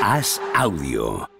Haz audio.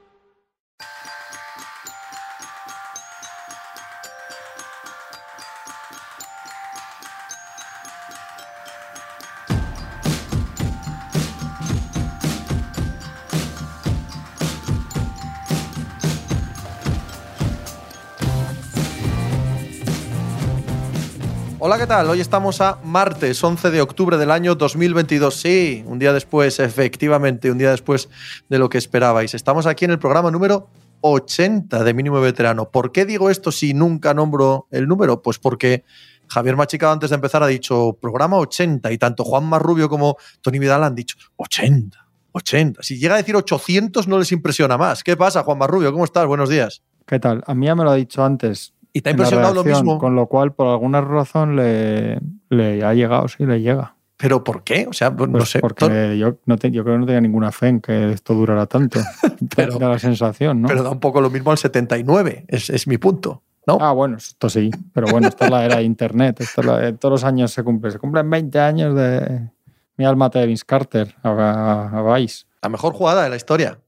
¿Qué tal? Hoy estamos a martes 11 de octubre del año 2022. Sí, un día después, efectivamente, un día después de lo que esperabais. Estamos aquí en el programa número 80 de Mínimo Veterano. ¿Por qué digo esto si nunca nombro el número? Pues porque Javier Machicado antes de empezar ha dicho programa 80 y tanto Juan Marrubio como Tony Vidal han dicho 80, 80. Si llega a decir 800 no les impresiona más. ¿Qué pasa, Juan Marrubio? ¿Cómo estás? Buenos días. ¿Qué tal? A mí ya me lo ha dicho antes. ¿Y te ha impresionado lo mismo? Con lo cual, por alguna razón, le, le ha llegado, sí, le llega. ¿Pero por qué? O sea, no Pues sé. Porque yo, no te- yo creo que no tenía ninguna fe en que esto durara tanto. Pero- da la sensación, ¿no? Pero da un poco lo mismo al 79, es, es mi punto. ¿no? Ah, bueno, esto sí. Pero bueno, esta es la era de Internet. Esto es la todos los años se cumple. Se cumplen 20 años de mi alma de Vince Carter a, a- a Vice. La mejor jugada de la historia.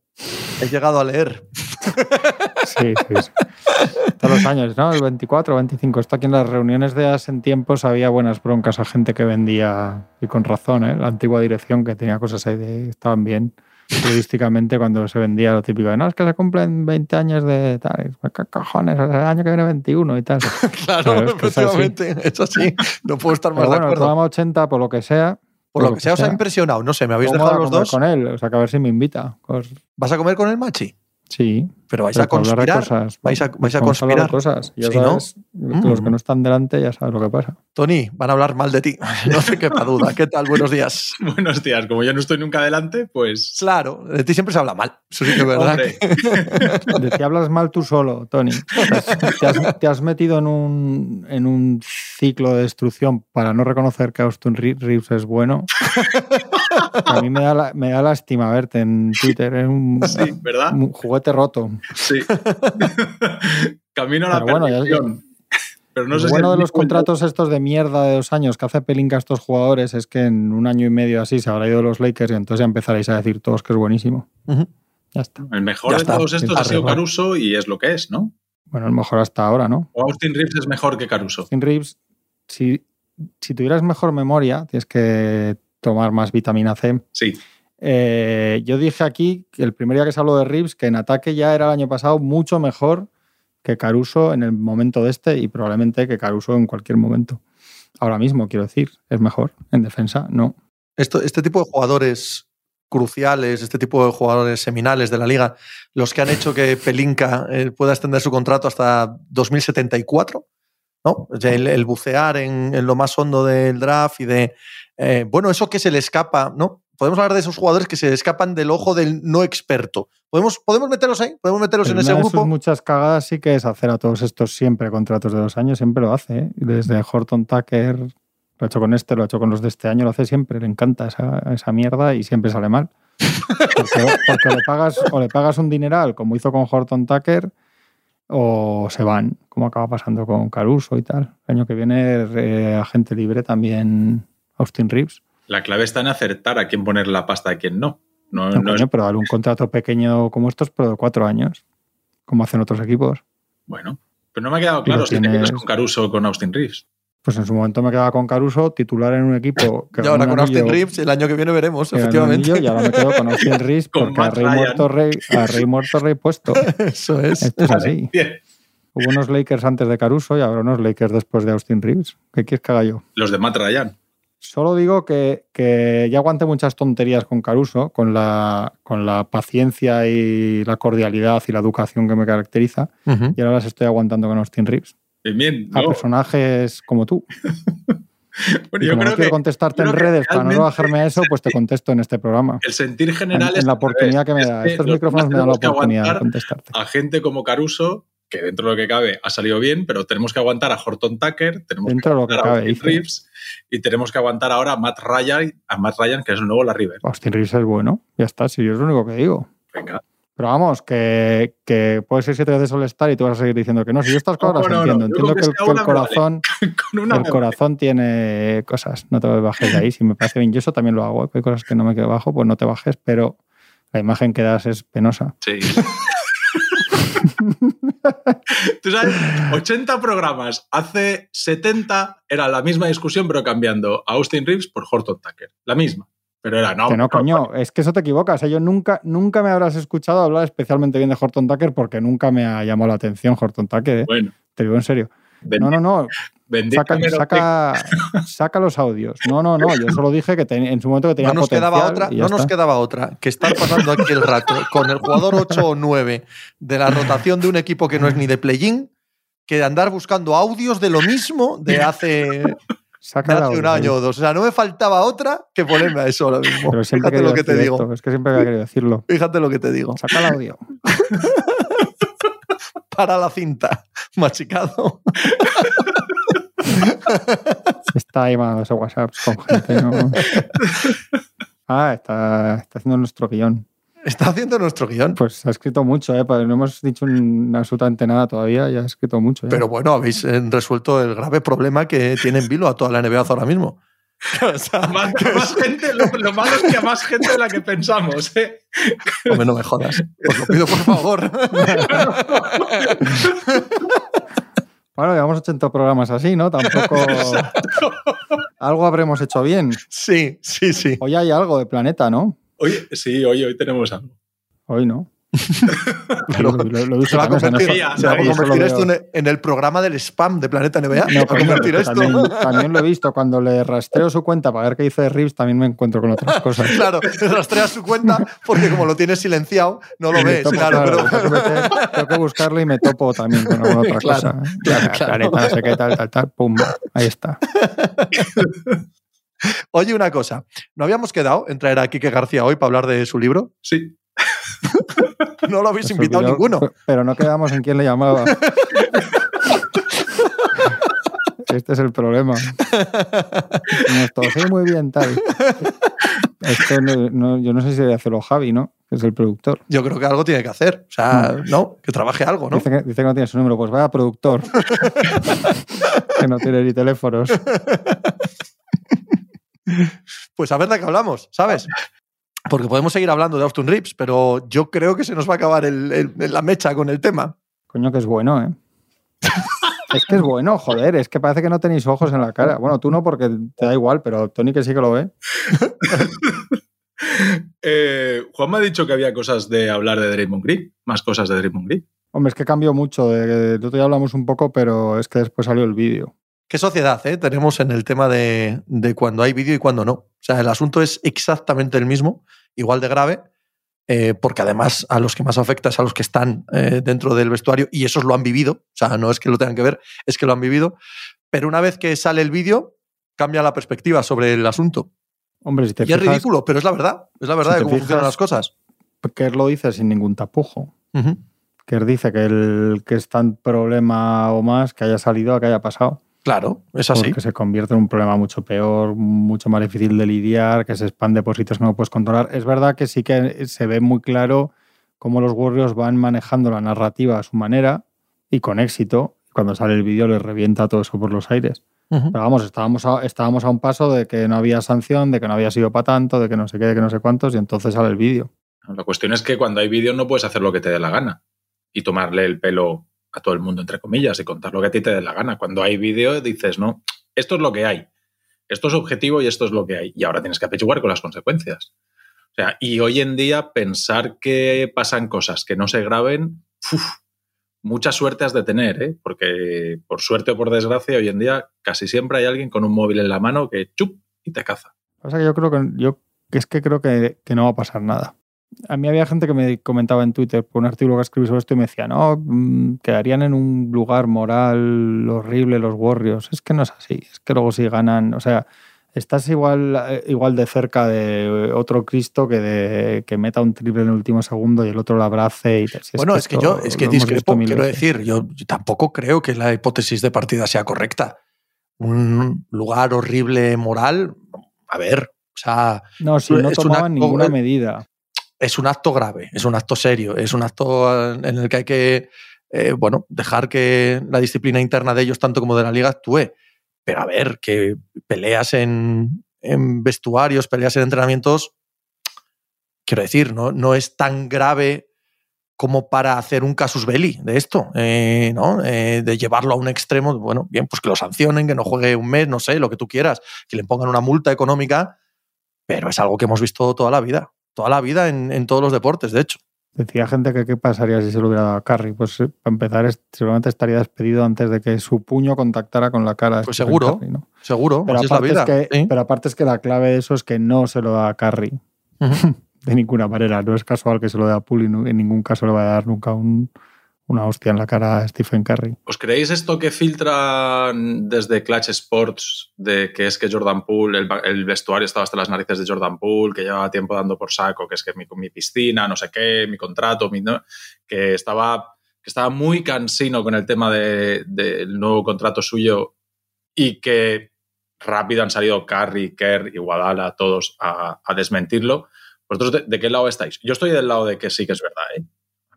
He llegado a leer. Sí, sí, sí. Todos los años, ¿no? El 24, 25. Esto aquí en las reuniones de hace tiempos había buenas broncas a gente que vendía, y con razón, ¿eh? La antigua dirección que tenía cosas ahí de estaban bien. Periodísticamente cuando se vendía lo típico de, no, es que se cumplen 20 años de tal, ¿qué cojones? El año que viene 21 y tal. Claro, es que efectivamente. Es así. No puedo estar más Pero de bueno, el acuerdo. programa 80, por lo que sea. Por lo que sea, os ha impresionado. No sé, me habéis ¿cómo dejado a los dos. con él? O sea, que a ver si me invita. ¿Vas a comer con el machi? Sí. Pero vais pero a conspirar. cosas. vais a, vais a Vamos hablar de conspirar. cosas. Ya Sí, ¿no? sabes, los que Mm. no están delante ya sabes lo que pasa. Tony, van a hablar mal de ti. No te quepa duda. ¿Qué tal? Buenos días. Buenos días, como yo no estoy nunca adelante, pues. Claro, de ti siempre se habla mal. Eso sí que es verdad. De ti hablas mal tú solo, Tony. Te has, te has- metido en un, en un ciclo de destrucción para no reconocer que Austin Re- Reeves es bueno. A mí me da, la- me da lástima verte en Twitter. Es un, sí, ¿verdad? un juguete roto. Sí. Camino a la Pero bueno, ya-. Pero no sé bueno de los contratos estos de mierda de dos años que hace Pelinka a estos jugadores es que en un año y medio así se habrá ido los Lakers y entonces ya empezaréis a decir todos que es buenísimo. Ya está. El mejor Ya de está, todos estos ha sido. Caruso y es lo que es, ¿no? Bueno, el mejor hasta ahora, ¿no? O Austin Reeves es mejor que Caruso. Austin Reeves, si, si tuvieras mejor memoria, tienes que tomar más vitamina C. Sí. Eh, yo dije aquí que el primer día que se habló de Reeves que en ataque ya era el año pasado mucho mejor que Caruso en el momento de este y probablemente que Caruso en cualquier momento. Ahora mismo, quiero decir, es mejor. En defensa, no. Esto, este tipo de jugadores cruciales, este tipo de jugadores seminales de la liga, los que han hecho que Pelinka eh, pueda extender su contrato hasta 2074, ¿no? O sea, El, el bucear en, en lo más hondo del draft y de, eh, bueno, eso que se le escapa, ¿no? Podemos hablar de esos jugadores que se le escapan del ojo del no experto. ¿Podemos, podemos meterlos ahí? ¿Podemos meterlos Pero en ese de grupo? muchas cagadas sí que es hacer a todos estos siempre contratos de dos años, siempre lo hace. ¿eh? Desde Horton Tucker, lo ha hecho con este, lo ha hecho con los de este año, lo hace siempre, le encanta esa, esa mierda y siempre sale mal. Porque, porque le pagas, o le pagas un dineral, como hizo con Horton Tucker, o se van, como acaba pasando con Caruso y tal. El año que viene, eh, agente libre también Austin Reeves. La clave está en acertar a quién poner la pasta y a quién no. No, No, no es- pero darle un contrato pequeño como estos, pero de cuatro años, como hacen otros equipos. Bueno, pero no me ha quedado claro si te quedas tienes- con Caruso o con Austin Reeves. Pues en su momento me quedaba con Caruso, titular en un equipo que Y ahora con Austin Reeves, el año que viene veremos, que efectivamente. anillo, y ahora me quedo con Austin Reeves Con porque a Matt rey, muerto, rey, a rey muerto, rey puesto. Eso es. Esto es así. Bien. Hubo unos Lakers antes de Caruso y ahora unos Lakers después de Austin Reeves. ¿Qué quieres que haga yo? Los de Matt Ryan. Solo digo que, que ya aguanté muchas tonterías con Caruso, con la, con la paciencia y la cordialidad y la educación que me caracteriza, y ahora las estoy aguantando con Austin Reeves. Bien, bien. A ¿no? personajes como tú. Bueno, Y yo como creo no quiero que contestarte en creo que redes para no bajarme a eso, pues te contesto en este programa. el sentir En, general en es la al oportunidad que me da. Es Estos micrófonos me dan la que oportunidad de aguantar contestarte. a gente como Caruso, que dentro de lo que cabe ha salido bien, pero tenemos que aguantar a Horton Tucker, tenemos Dentro de lo que que aguantar a cabe. Reeves y tenemos que aguantar ahora a Matt Ryan, a Matt Ryan, que es el nuevo la River. Austin Reeves es bueno. Ya está, si yo es lo único que digo. Venga. Pero vamos, que, que puede ser siete veces All-Star y tú vas a seguir diciendo que no. Si yo estas cosas No, las no, no. entiendo. Yo Entiendo que, que el, que el vale. corazón, Con una el corazón tiene cosas. No te bajes de ahí. Si me parece bien, yo eso también lo hago. ¿eh? Hay cosas que no me quedo bajo, pues no te bajes. Pero La imagen que das es penosa. Sí. Tú sabes, 80 programas. Hace 70 era la misma discusión, pero cambiando a Austin Reeves por Horton Tucker. La misma. Pero era, no. Que no, coño, es que eso te equivocas. ¿eh? Yo nunca, nunca me habrás escuchado hablar especialmente bien de Horton Tucker porque nunca me ha llamado la atención Horton Tucker. ¿eh? Bueno, Te digo en serio. No, no, no. Saca, saca, saca los audios. No, no, no. Yo solo dije que ten- en su momento que tenía No nos quedaba potencial otra, no nos quedaba otra que estar pasando aquí el rato con el jugador 8 o 9 de la rotación de un equipo que no es ni de play-in que andar buscando audios de lo mismo de hace, de Saca hace audio, un año o dos. O sea, no me faltaba otra que ponerme a eso ahora mismo. Pero Fíjate lo que te digo. Es que siempre había querido decirlo. Fíjate lo que te digo. Saca el audio. Para la cinta, machicado. Está ahí mandándose WhatsApps con gente. ¿no? Ah, está, está haciendo nuestro guion. Está haciendo nuestro guion. Pues ha escrito mucho, ¿eh? No hemos dicho un- absolutamente nada todavía. Ya ha escrito mucho. ¿eh? Pero bueno, habéis eh, resuelto el grave problema que tiene en vilo a toda la NBA ahora mismo. O sea, Más, más gente, lo, lo malo es que a más gente de la que pensamos. ¿eh? hombre, no me jodas. Os lo pido por favor. Bueno, llevamos 80 programas así, ¿no? Tampoco. algo habremos hecho bien. Sí, sí, sí. Hoy hay algo de planeta, ¿no? Hoy, sí, hoy, hoy tenemos algo. Hoy no. Lo, lo- lo he se va a convertir, no- se va a Sabía, convertir solo esto veo- en el, en el programa del spam de Planeta NBA. No, convertir esto. también, también lo he visto. Cuando le rastreo su cuenta para ver qué dice de Reeves, también me encuentro con otras cosas. Claro, rastreas su cuenta porque como lo tienes silenciado, no lo ves. topo, Claro, claro, pero- tengo, que tengo que buscarlo y me topo también con alguna otra Claro, cosa. ¿eh? claro, claro. Planeta, no sé qué, tal, tal, tal. Pum, ahí está. Oye, una cosa. ¿No habíamos quedado en traer a Quique García hoy para hablar de su libro? Sí. No lo habéis invitado olvidó, ninguno. pe- Pero no quedamos en quién le llamaba. Este es el problema. Nos sí, muy bien, tal. Esto no- no- yo no sé si debe hacerlo Javi, ¿no? Que es el productor. Yo creo que algo tiene que hacer. O sea, no, que trabaje algo, ¿no? Dice, que, dice que no tiene su número. Pues vaya productor. que no tiene ni teléfonos. Pues a ver de qué hablamos, ¿sabes? Porque podemos seguir hablando de Austin Rips, pero yo creo que se nos va a acabar el- el- la mecha con el tema. Coño, que es bueno, ¿eh? Es que es bueno, joder. Es que parece que no tenéis ojos en la cara. Bueno, tú no porque te da igual, pero Tony que sí que lo ve. Eh, Juan me ha dicho que había cosas de hablar de Draymond Green, más cosas de Draymond Green. Hombre, es que cambió mucho. De, de día hablamos un poco, pero es que después salió el vídeo. ¿Qué sociedad eh, tenemos en el tema de, de cuando hay vídeo y cuando no? O sea, el asunto es exactamente el mismo, igual de grave, eh, porque además a los que más afecta es a los que están eh, dentro del vestuario y esos lo han vivido. O sea, no es que lo tengan que ver, es que lo han vivido. Pero una vez que sale el vídeo, cambia la perspectiva sobre el asunto. Hombre, si te Y es ridículo, pero es la verdad. Es la verdad si de cómo fijas- funcionan las cosas. Kerr lo dice sin ningún tapujo. Ujú. Kerr dice que el que está en problema o más, que haya salido, que haya pasado. Claro, es así. Porque se convierte en un problema mucho peor, mucho más difícil de lidiar, que se expande por sitios que no puedes controlar. Es verdad que sí que se ve muy claro cómo los Warriors van manejando la narrativa a su manera y con éxito. Cuando sale el vídeo les revienta todo eso por los aires. Pero vamos, estábamos a, estábamos a un paso de que no había sanción, de que no había sido para tanto, de que no sé qué, de que no sé cuántos, y entonces sale el vídeo. La cuestión es que cuando hay vídeo no puedes hacer lo que te dé la gana y tomarle el pelo a todo el mundo, entre comillas, y contar lo que a ti te dé la gana. Cuando hay vídeo dices, no, esto es lo que hay, esto es objetivo y esto es lo que hay. Y ahora tienes que apechiguar con las consecuencias. O sea, y hoy en día pensar que pasan cosas que no se graben, mucha suerte has de tener, ¿eh? porque por suerte o por desgracia, hoy en día casi siempre hay alguien con un móvil en la mano que chup y te caza. O sea que yo creo que yo es que creo que, que no va a pasar nada. A mí había gente que me comentaba en Twitter por un artículo que escribí sobre esto y me decía, no, mm, quedarían en un lugar moral horrible los Warriors. Es que no es así. Es que luego si ganan, o sea, estás igual, eh, igual de cerca de otro Cristo que de que meta un triple en el último segundo y el otro lo abrace. Y te- si bueno, es que yo, es que discrepo, quiero veces. decir, yo, yo tampoco creo que la hipótesis de partida sea correcta. Un lugar horrible moral, a ver, o sea, No, si no tomaban ninguna medida. Es un acto grave, es un acto serio, es un acto en el que hay que, eh, bueno, dejar que la disciplina interna de ellos, tanto como de la liga, actúe. Pero a ver, que peleas en, vestuarios, peleas en entrenamientos, quiero decir, no, no es tan grave como para hacer un casus belli de esto, eh, ¿no? Eh, de llevarlo a un extremo, bueno, bien, pues que lo sancionen, que no juegue un mes, no sé, lo que tú quieras, que le pongan una multa económica, pero es algo que hemos visto toda la vida, toda la vida en, en todos los deportes, de hecho. Decía gente que qué pasaría si se lo hubiera dado a Carry. Pues eh, para empezar, seguramente estaría despedido antes de que su puño contactara con la cara. Pues seguro. Curry, ¿no? Seguro, pero, así es la aparte vida. es que, sí. pero aparte es que la clave de eso es que no se lo da a Carry. Ujú. De ninguna manera. No es casual que se lo dé a no- en ningún caso le va a dar nunca un- una hostia en la cara a Stephen Curry. ¿Os creéis esto que filtran desde Clutch Sports de que es que Jordan Poole, el, vestuario estaba hasta las narices de Jordan Poole, que llevaba tiempo dando por saco, que es que mi, piscina, no sé qué, mi contrato, mi, ¿no? que, estaba, que estaba muy cansino con el tema de- del nuevo contrato suyo y que rápido han salido Curry, Kerr y Guadala todos a, a desmentirlo. ¿Vosotros de, de qué lado estáis? Yo estoy del lado de que sí que es verdad. ¿eh?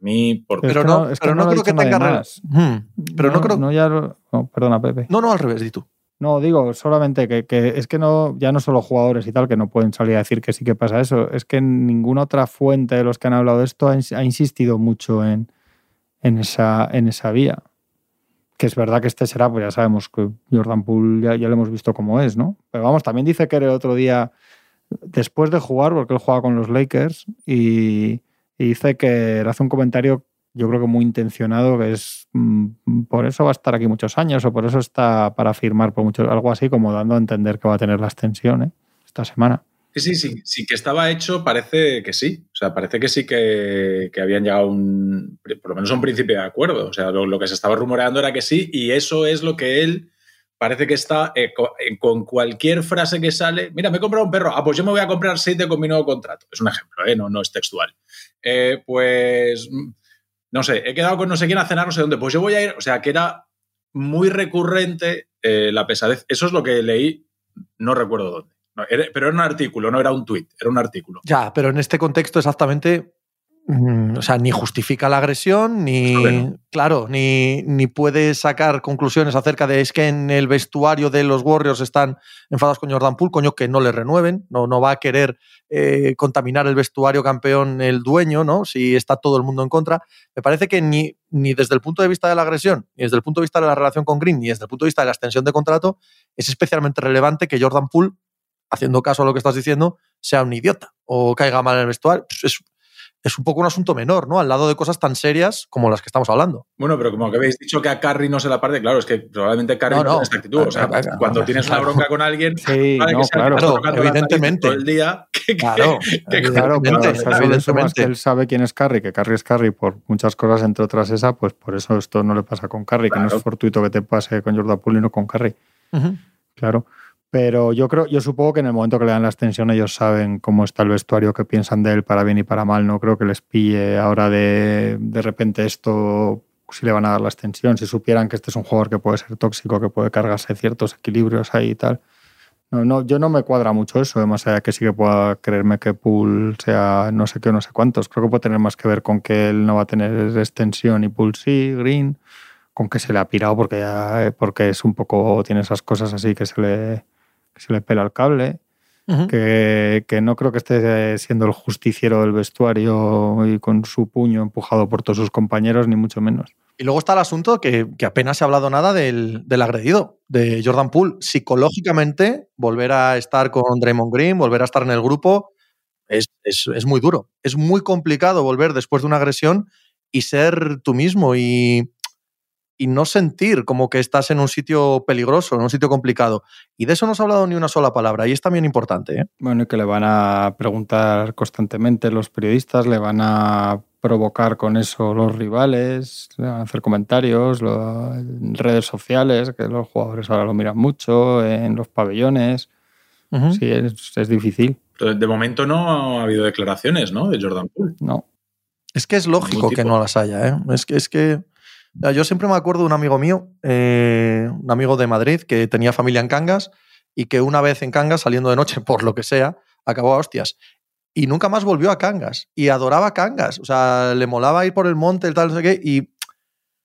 Mí, por Pero no, no- es que pero no no creo que tenga más. relación. Pero no, creo. No, No, ya lo- no, perdona, Pepe. no, al revés, di tú. No, digo, solamente que, que es que no, ya no solo jugadores y tal, que no pueden salir a decir que sí que pasa eso, es que ninguna otra fuente de los que han hablado de esto ha, ins- ha insistido mucho en, en, esa, en esa vía. Que es verdad que este será, pues ya sabemos que Jordan Poole ya, ya lo hemos visto cómo es, ¿no? Pero vamos, también dice que el otro día, después de jugar, porque él juega con los Lakers, y, y dice que hace un comentario yo creo que muy intencionado, que es mm, por eso va a estar aquí muchos años o por eso está para firmar por mucho, algo así como dando a entender que va a tener la extensión ¿eh? esta semana. Sí, sí, sí, que estaba hecho, parece que sí. O sea, parece que sí que, que habían llegado un, por lo menos un principio de acuerdo. O sea, lo, que se estaba rumoreando era que sí, y eso es lo que él parece que está eh, eh, con cualquier frase que sale. Mira, me he comprado un perro. Ah, pues yo me voy a comprar siete con mi nuevo contrato. Es un ejemplo, no, no es textual. Eh, pues, mm, no sé, he quedado con no sé quién a cenar, no sé dónde. Pues yo voy a ir. O sea, que era muy recurrente eh, la pesadez. Eso es lo que leí, no recuerdo dónde. Pero era un artículo, no era un tuit, era un artículo. Ya, pero en este contexto exactamente, o sea, ni justifica la agresión, ni, Bueno. claro, ni, ni puede sacar conclusiones acerca de es que en el vestuario de los Warriors están enfadados con Jordan Poole, coño, que no le renueven, no, no va a querer eh, contaminar el vestuario campeón el dueño, ¿no? Si está todo el mundo en contra. Me parece que ni, ni desde el punto de vista de la agresión, ni desde el punto de vista de la relación con Green, ni desde el punto de vista de la extensión de contrato, es especialmente relevante que Jordan Poole haciendo caso a lo que estás diciendo, sea un idiota o caiga mal en el vestuario. Pues es, es un poco un asunto menor, ¿no? Al lado de cosas tan serias como las que estamos hablando. Bueno, pero como que habéis dicho que a Carry no se la parte, claro, es que probablemente Carry No, no, no. tiene esta actitud. O sea, cuando tienes una bronca con alguien, Sí, vale no, que claro. evidentemente. todo el día. que- que- Claro, que- Claro, pero evidentemente, o sea, eso le sumas evidentemente. que él sabe quién es Carry, que Carry es Carry por muchas cosas, entre otras esa, pues por eso esto no le pasa con Carry, que no es fortuito que te pase con Jordan Poole y no con Carry. Ujú. Claro. Pero yo creo, yo supongo que en el momento que le dan la extensión ellos saben cómo está el vestuario, qué piensan de él para bien y para mal. No creo que les pille ahora de, de repente esto, si le van a dar la extensión, si supieran que este es un jugador que puede ser tóxico, que puede cargarse ciertos equilibrios ahí y tal. No, no, yo no me cuadra mucho eso, más allá que sí que pueda creerme que Pool sea no sé qué o no sé cuántos. Creo que puede tener más que ver con que él no va a tener extensión y Pool sí, Green, con que se le ha pirado porque, ya- porque es un poco, tiene esas cosas así que se le, que se le pela el cable, que, que no creo que esté siendo el justiciero del vestuario y con su puño empujado por todos sus compañeros, ni mucho menos. Y luego está el asunto que, que apenas se ha hablado nada del, del agredido, de Jordan Poole. Psicológicamente, volver a estar con Draymond Green, volver a estar en el grupo, es, es- es muy duro. Es muy complicado volver después de una agresión y ser tú mismo y, y no sentir como que estás en un sitio peligroso, en un sitio complicado. Y de eso no se ha hablado ni una sola palabra y es también importante. ¿eh? Bueno, y que le van a preguntar constantemente los periodistas, le van a provocar con eso los rivales, le van a hacer comentarios lo- en redes sociales, que los jugadores ahora lo miran mucho, en los pabellones. Sí, es, es difícil, Pero de momento no ha habido declaraciones, ¿no? De Jordan Poole. ¿no? Es que es lógico que no las haya. ¿eh? Es que, es que yo siempre me acuerdo de un amigo mío, eh, un amigo de Madrid, que tenía familia en Cangas y que una vez en Cangas, saliendo de noche, por lo que sea, acabó a hostias. Y nunca más volvió a Cangas. Y adoraba Cangas. O sea, le molaba ir por el monte, el tal, no sé qué. Y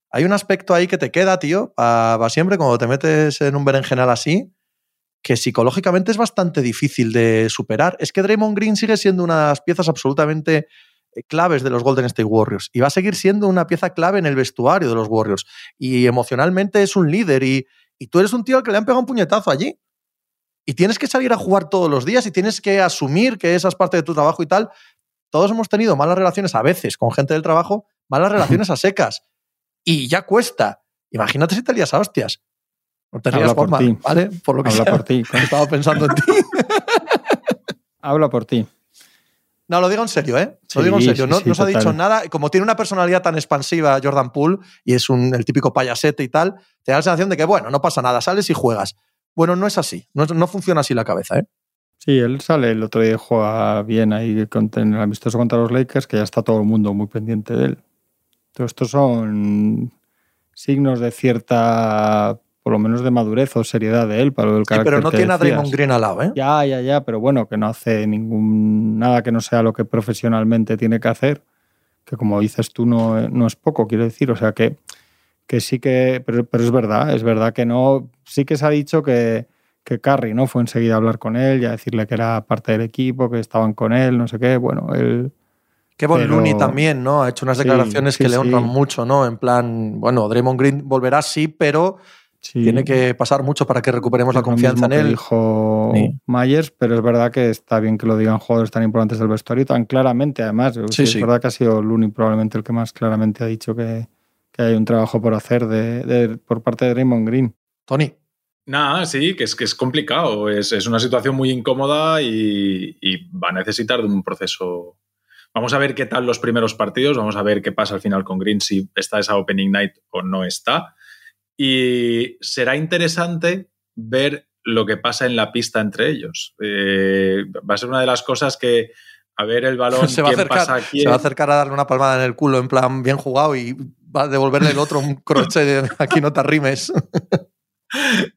hay un aspecto ahí que te queda, tío, para siempre, cuando te metes en un berenjenal así, que psicológicamente es bastante difícil de superar. Es que Draymond Green sigue siendo una de las piezas absolutamente claves de los Golden State Warriors y va a seguir siendo una pieza clave en el vestuario de los Warriors y emocionalmente es un líder y, y tú eres un tío al que le han pegado un puñetazo allí y tienes que salir a jugar todos los días y tienes que asumir que esa es parte de tu trabajo y tal. Todos hemos tenido malas relaciones a veces con gente del trabajo, malas relaciones a secas y ya cuesta. Imagínate si te lías a hostias. No te rías, por ti. ¿vale? Por lo que Habla sea. por ti. Estaba pensando en ti. Habla por ti. No, lo digo en serio, ¿eh? Lo Sí, digo en serio. no sí, no os ha dicho nada. Como tiene una personalidad tan expansiva Jordan Poole y es un, el típico payasete y tal, te da la sensación de que, bueno, no pasa nada, sales y juegas. Bueno, no es así. No, no funciona así la cabeza, ¿eh? Sí, él sale el otro día y juega bien ahí con- en el amistoso contra los Lakers, que ya está todo el mundo muy pendiente de él. Todo estos son signos de cierta, por lo menos de madurez o seriedad de él, para lo del Sí, carácter pero no que tiene a decías. Draymond Green al lado, ¿eh? Ya, ya, ya, pero bueno, que no hace ningún nada que no sea lo que profesionalmente tiene que hacer, que como dices tú no, no es poco, quiero decir, o sea que, que sí que, pero, pero es verdad, es verdad que no, sí que se ha dicho que, que Curry no fue enseguida a hablar con él y a decirle que era parte del equipo, que estaban con él, no sé qué, bueno, él... Que Von Pero- Looney también, ¿no? Ha hecho unas Sí, declaraciones sí, que le honran sí. mucho, ¿no? En plan, bueno, Draymond Green volverá sí, pero sí, tiene que pasar mucho para que recuperemos la confianza en él. dijo Sí. Myers, pero es verdad que está bien que lo digan jugadores tan importantes del vestuario tan claramente, además. Sí, es sí. verdad que ha sido Looney probablemente el que más claramente ha dicho que, que hay un trabajo por hacer de, de- por parte de Draymond Green. Tony. Nada, sí, que es, que es complicado. Es, es una situación muy incómoda y, y va a necesitar de un proceso. Vamos a ver qué tal los primeros partidos, vamos a ver qué pasa al final con Green, si está esa opening night o no está. Y será interesante ver lo que pasa en la pista entre ellos. Eh, va a ser una de las cosas que, a ver el balón, Se va, quién acercar, pasa a quién. se va a acercar a darle una palmada en el culo, en plan, bien jugado, y va a devolverle el otro un crochet de aquí no te arrimes.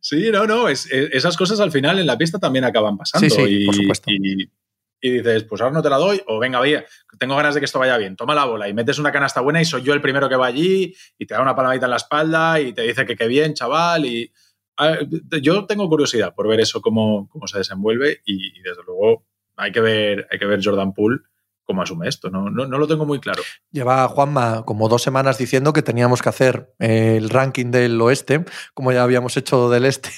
Sí, no, no, es- es- esas cosas al final en la pista también acaban pasando. Sí, sí, y, por supuesto. Y, y dices, pues ahora no te la doy, o venga, vaya, tengo ganas de que esto vaya bien, toma la bola y metes una canasta buena y soy yo el primero que va allí y te da una palmadita en la espalda y te dice que qué bien, chaval. Y yo tengo curiosidad por ver eso, cómo, cómo se desenvuelve y, desde luego hay que ver, hay que ver Jordan Poole cómo asume esto. No, no, no lo tengo muy claro. Lleva Juanma como dos semanas diciendo que teníamos que hacer eh, el ranking del oeste, como ya habíamos hecho del este.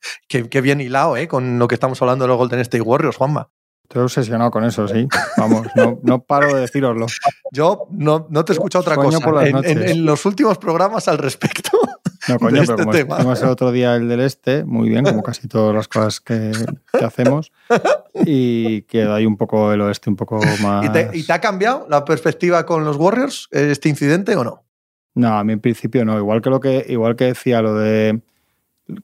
Qué bien hilado, ¿eh? Con lo que estamos hablando de los Golden State Warriors, Juanma. Estoy obsesionado con eso, sí. Vamos, no, no paro de deciroslo. Yo no, no te escucho otra Sueño cosa por las en, en- noches. en los últimos programas al respecto. No, coño, de pero este como tema. estuvimos el otro día el del este, muy bien, como casi todas las cosas que, que hacemos, y queda ahí un poco el oeste un poco más... ¿Y te, y te ha cambiado la perspectiva con los Warriors este incidente o no? No, a mí en principio no. Igual que lo que, igual que decía lo de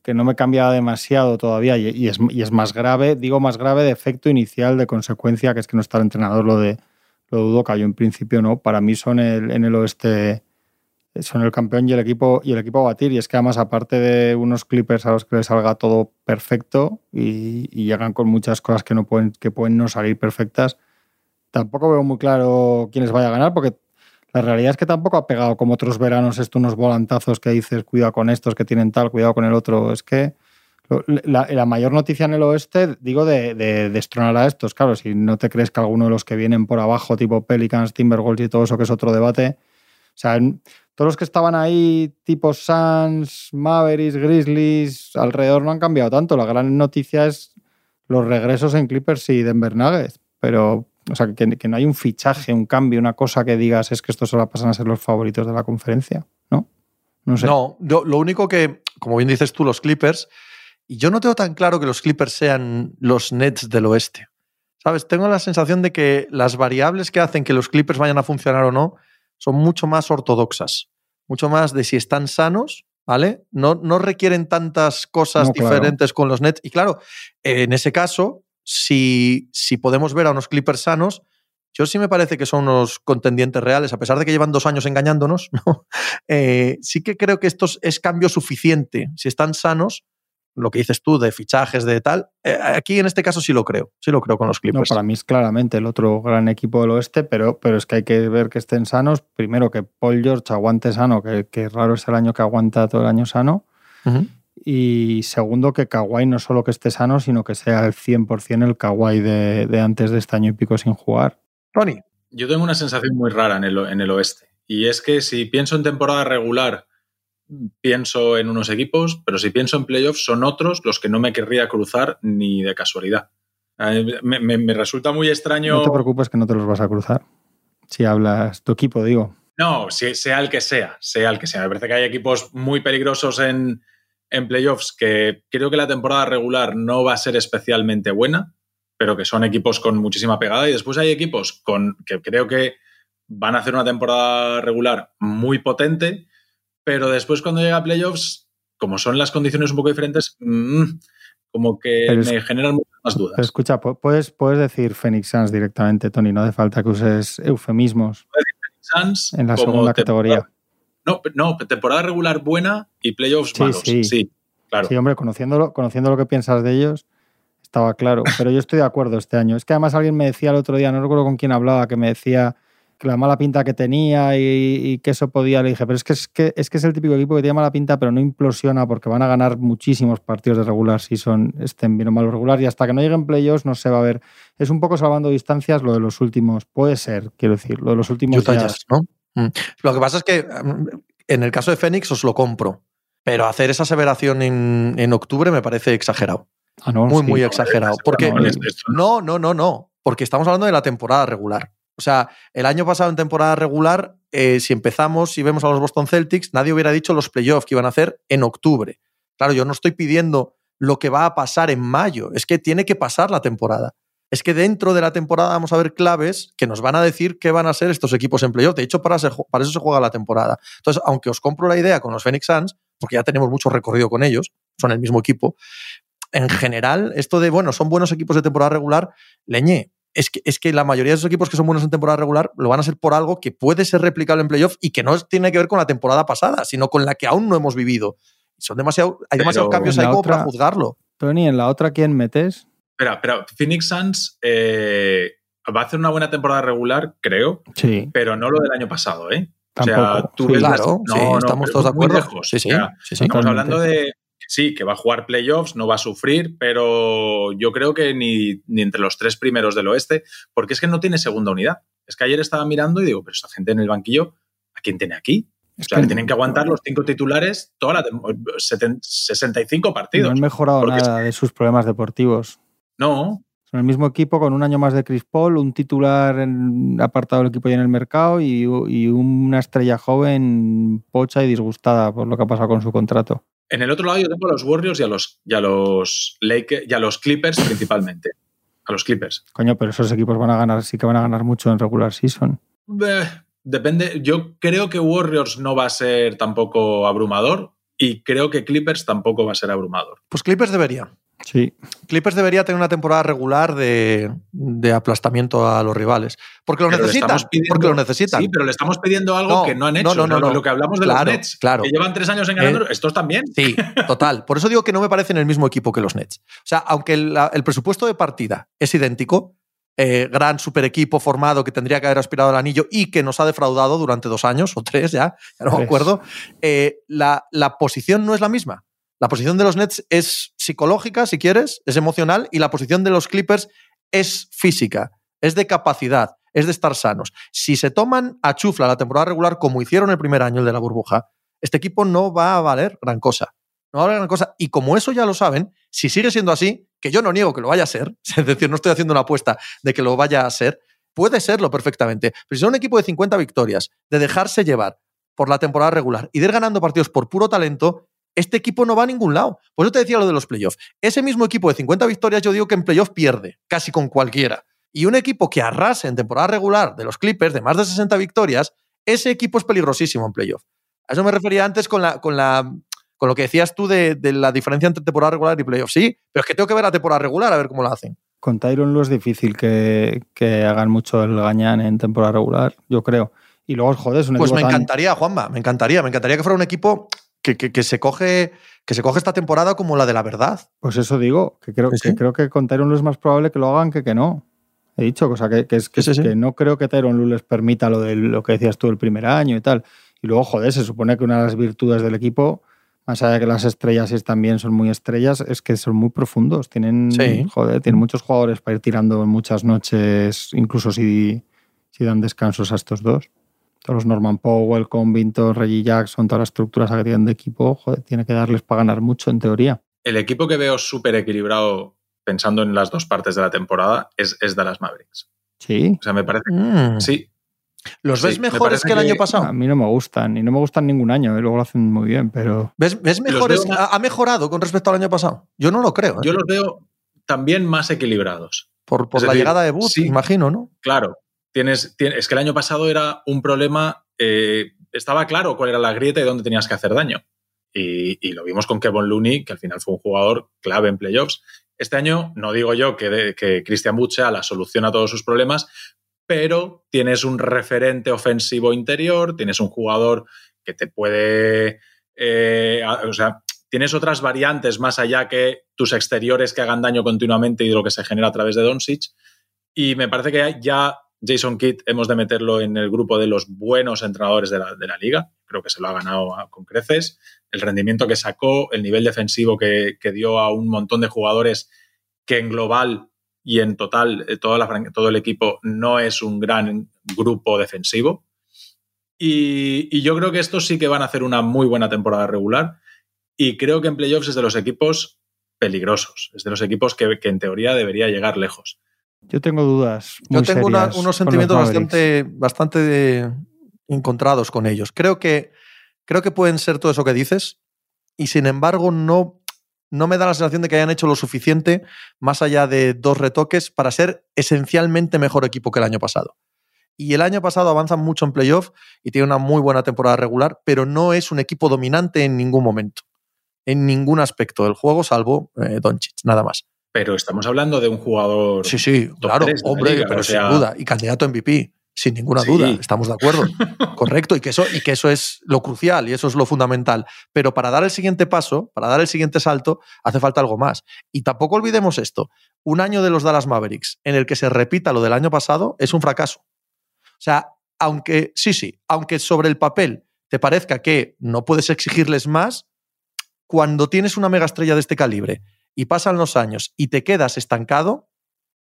que no me cambiaba demasiado todavía y, es, más grave, digo más grave de efecto inicial, de consecuencia, que es que no está el entrenador, lo de lo dudo yo en principio no. Para mí son el, en el oeste son el campeón y el equipo y el equipo a batir. Y es que además, aparte de unos Clippers a los que les salga todo perfecto y, y llegan con muchas cosas que no pueden, que pueden no salir perfectas, tampoco veo muy claro quién les vaya a ganar, porque la realidad es que tampoco ha pegado como otros veranos esto unos volantazos que dices, cuidado con estos que tienen tal, cuidado con el otro. Es que la, mayor noticia en el oeste, digo, de, de destronar a estos. Claro, si no te crees que alguno de los que vienen por abajo, tipo Pelicans, Timberwolves y todo eso, que es otro debate. O sea, todos los que estaban ahí, tipo Suns, Mavericks, Grizzlies, alrededor no han cambiado tanto. La gran noticia es los regresos en Clippers y Denver Nuggets. Pero, o sea, que, que no hay un fichaje, un cambio, una cosa que digas es que estos solo pasan a ser los favoritos de la conferencia, ¿no? No sé. No, yo- lo único que, como bien dices tú, los Clippers, y yo no tengo tan claro que los Clippers sean los Nets del oeste. ¿Sabes? Tengo la sensación de que las variables que hacen que los Clippers vayan a funcionar o no son mucho más ortodoxas, mucho más de si están sanos, ¿vale? No, no requieren tantas cosas No, claro. diferentes con los Nets. Y claro, en ese caso, si, si podemos ver a unos Clippers sanos, yo sí me parece que son unos contendientes reales, a pesar de que llevan dos años engañándonos, ¿no? Eh, sí que creo que esto es- cambio suficiente. Si están sanos, lo que dices tú de fichajes, de tal, eh, aquí en este caso sí lo creo, sí lo creo con los No, Clippers. para mí es claramente el otro gran equipo del oeste, pero, pero es que hay que ver que estén sanos. Primero, que Paul George aguante sano, que, que raro es el año que aguanta todo el año sano. Ujú. Y segundo, que Kawhi no solo que esté sano, sino que sea el 100% el Kawhi de, de antes de este año y pico sin jugar. Tony. Yo tengo una sensación muy rara en el, en el oeste. Y es que si pienso en temporada regular, pienso en unos equipos, pero si pienso en playoffs, son otros los que no me querría cruzar ni de casualidad. Me, me, me resulta muy extraño. No te preocupes que no te los vas a cruzar. Si hablas tu equipo, digo. No, sea el que sea, sea el que sea. Me parece que hay equipos muy peligrosos en, en playoffs que creo que la temporada regular no va a ser especialmente buena, pero que son equipos con muchísima pegada. Y después hay equipos con, que creo que van a hacer una temporada regular muy potente, pero después cuando llega a playoffs, como son las condiciones un poco diferentes, mmm, como que pero me es, generan muchas más dudas. Pero escucha, puedes, puedes decir Phoenix Suns directamente, Tony, no hace falta que uses eufemismos Suns en la segunda categoría. No, no, temporada regular buena y playoffs sí, malos. Sí. sí, claro. Sí, hombre, conociéndolo, conociendo lo que piensas de ellos, estaba claro. Pero yo estoy de acuerdo este año. Es que además alguien me decía el otro día, no recuerdo con quién hablaba, que me decía que la mala pinta que tenía y, y, que eso podía, le dije, pero es que es, que es que es el típico equipo que tiene mala pinta, pero no implosiona porque van a ganar muchísimos partidos de regular si son estén bien o mal regular y hasta que no lleguen playoffs no se va a ver. Es un poco salvando distancias lo de los últimos, puede ser, quiero decir, lo de los últimos Utah Jazz, ¿no? Mm. Lo que pasa es que en el caso de Fénix os lo compro, pero hacer esa aseveración en, en octubre me parece exagerado. Ah, no, muy, sí. muy exagerado. Porque no, no, no, no, no, porque estamos hablando de la temporada regular. O sea, el año pasado en temporada regular, eh, si empezamos y vemos a los Boston Celtics, nadie hubiera dicho los playoffs que iban a hacer en octubre. Claro, yo no estoy pidiendo lo que va a pasar en mayo, es que tiene que pasar la temporada. Es que dentro de la temporada vamos a ver claves que nos van a decir qué van a ser estos equipos en playoff. De hecho, para, para eso se juega la temporada. Entonces, aunque os compro la idea con los Phoenix Suns, porque ya tenemos mucho recorrido con ellos, son el mismo equipo, en general, esto de, bueno, son buenos equipos de temporada regular, leñé, es que, es que la mayoría de esos equipos que son buenos en temporada regular lo van a ser por algo que puede ser replicable en playoff y que no tiene que ver con la temporada pasada, sino con la que aún no hemos vivido. Son demasiado, hay demasiados cambios ahí como otra, para juzgarlo. Tony, ¿en la otra quién metes? Espera, pero Phoenix Suns eh, va a hacer una buena temporada regular, creo, sí. pero no lo del año pasado, ¿eh? Tampoco. O sea, tú sí, ves claro, no, sí, no, estamos todos de acuerdo. Lejos. Sí, sí, o sea, sí, sí. Estamos hablando de que sí, que va a jugar playoffs, no va a sufrir, pero yo creo que ni, ni, entre los tres primeros del oeste, porque es que no tiene segunda unidad. Es que ayer estaba mirando y digo, pero esta gente en el banquillo, ¿a quién tiene aquí? Es o sea, que le tienen que aguantar los cinco titulares toda la 65 partidos. No han mejorado nada de sus problemas deportivos. No. Son el mismo equipo con un año más de Chris Paul, un titular en, apartado del equipo ya en el mercado y, y, una estrella joven pocha y disgustada por lo que ha pasado con su contrato. En el otro lado yo tengo a los Warriors y a los, y a los, Lakers, y a los Clippers principalmente. A los Clippers. Coño, pero esos equipos van a ganar, sí que van a ganar mucho en regular season. Eh, depende. Yo creo que Warriors no va a ser tampoco abrumador y creo que Clippers tampoco va a ser abrumador. Pues Clippers debería. Sí. Clippers debería tener una temporada regular de, de aplastamiento a los rivales. Porque lo pero necesitan. Pidiendo, porque lo necesitan. Sí, pero le estamos pidiendo algo no, que no han hecho. No, no, no, Lo que hablamos de claro, los Nets, claro. que llevan tres años en ganando, eh, estos también. Sí, total. Por eso digo que no me parecen el mismo equipo que los Nets. O sea, aunque el, el presupuesto de partida es idéntico, eh, gran super equipo formado que tendría que haber aspirado al anillo y que nos ha defraudado durante dos años o tres ya, ya no me acuerdo, eh, la, la posición no es la misma. La posición de los Nets es psicológica, si quieres, es emocional, y la posición de los Clippers es física, es de capacidad, es de estar sanos. Si se toman a chufla la temporada regular como hicieron el primer año, el de la burbuja, este equipo no va a valer gran cosa. No va a valer gran cosa. Y como eso ya lo saben, si sigue siendo así, que yo no niego que lo vaya a ser, es decir, no estoy haciendo una apuesta de que lo vaya a ser, puede serlo perfectamente. Pero si son un equipo de 50 victorias, de dejarse llevar por la temporada regular y de ir ganando partidos por puro talento, este equipo no va a ningún lado. Por eso te decía lo de los playoffs. Ese mismo equipo de 50 victorias, yo digo que en playoff pierde, casi con cualquiera. Y un equipo que arrase en temporada regular de los Clippers de más de 60 victorias, ese equipo es peligrosísimo en playoff. A eso me refería antes con, la, con, la, con lo que decías tú de, de, la diferencia entre temporada regular y playoff. Sí, pero es que tengo que ver la temporada regular a ver cómo la hacen. Con Tyron Lu es difícil que, que hagan mucho el gañán en temporada regular, yo creo. Y luego, joder, es un Pues me tan... encantaría, Juanma, me encantaría. Me encantaría que fuera un equipo que, que, que, se coge, que se coge esta temporada como la de la verdad. Pues eso digo, que creo, ¿Sí? que, creo que con Tyron Lu es más probable que lo hagan que que no. He dicho, cosa que, que es que, sí, sí, que no creo que Tyron Lu les permita lo de lo que decías tú el primer año y tal. Y luego, joder, se supone que una de las virtudes del equipo Más allá de que las estrellas también son muy estrellas, es que son muy profundos. Tienen, joder, tienen muchos jugadores para ir tirando en muchas noches, incluso si, si dan descansos a estos dos. Todos los Norman Powell, Convinto, Reggie Jackson, toda la estructura esa que tienen de equipo, joder, tiene que darles para ganar mucho en teoría. El equipo que veo súper equilibrado pensando en las dos partes de la temporada es, es Dallas Mavericks. Sí, O sea, me parece. Mm. Sí, ¿Los Sí, ves me mejores parece que el año pasado? a mí no me gustan y no me gustan ningún año, ¿eh? luego lo hacen muy bien, pero ¿Ves, ves mejores? veo ¿Ha mejorado con respecto al año pasado? Yo no lo creo. ¿eh? yo los veo también más equilibrados. por por la decir, llegada de Booth, sí. imagino, ¿no? Claro, tienes, es que el año pasado era un problema, eh, estaba claro cuál era la grieta y dónde tenías que hacer daño. Y, lo vimos con Kevin Looney, que al final fue un jugador clave en playoffs. Este año no digo yo que, de- que Christian sea la solución a todos sus problemas, pero tienes un referente ofensivo interior, tienes un jugador que te puede... eh, o sea, tienes otras variantes más allá que tus exteriores que hagan daño continuamente y de lo que se genera a través de Doncic. Y me parece que ya Jason Kidd hemos de meterlo en el grupo de los buenos entrenadores de la, de la liga. Creo que se lo ha ganado con creces. El rendimiento que sacó, el nivel defensivo que, que dio a un montón de jugadores que en global y en total eh, toda la todo el equipo no es un gran grupo defensivo. Y, y yo creo que estos sí que van a hacer una muy buena temporada regular. Y creo que en playoffs es de los equipos peligrosos. Es de los equipos que, que en teoría debería llegar lejos. Yo tengo dudas. Muy Yo tengo una- unos sentimientos bastante, bastante de- encontrados con ellos. Creo que, creo que pueden ser todo eso que dices y sin embargo no, no me da la sensación de que hayan hecho lo suficiente más allá de dos retoques para ser esencialmente mejor equipo que el año pasado. Y el año pasado avanzan mucho en playoff y tiene una muy buena temporada regular, pero no es un equipo dominante en ningún momento, en ningún aspecto del juego, salvo eh, Doncic, nada más. Pero estamos hablando de un jugador. Sí, sí, claro, hombre, liga, pero o sea- sin duda. Y candidato a MVP, sin ninguna Sí. duda, estamos de acuerdo. Correcto, y que, eso, y que eso es lo crucial y eso es lo fundamental. Pero para dar el siguiente paso, para dar el siguiente salto, hace falta algo más. Y tampoco olvidemos esto. Un año de los Dallas Mavericks en el que se repita lo del año pasado es un fracaso. O sea, aunque, sí, sí, aunque sobre el papel te parezca que no puedes exigirles más, cuando tienes una mega estrella de este calibre y pasan los años y te quedas estancado,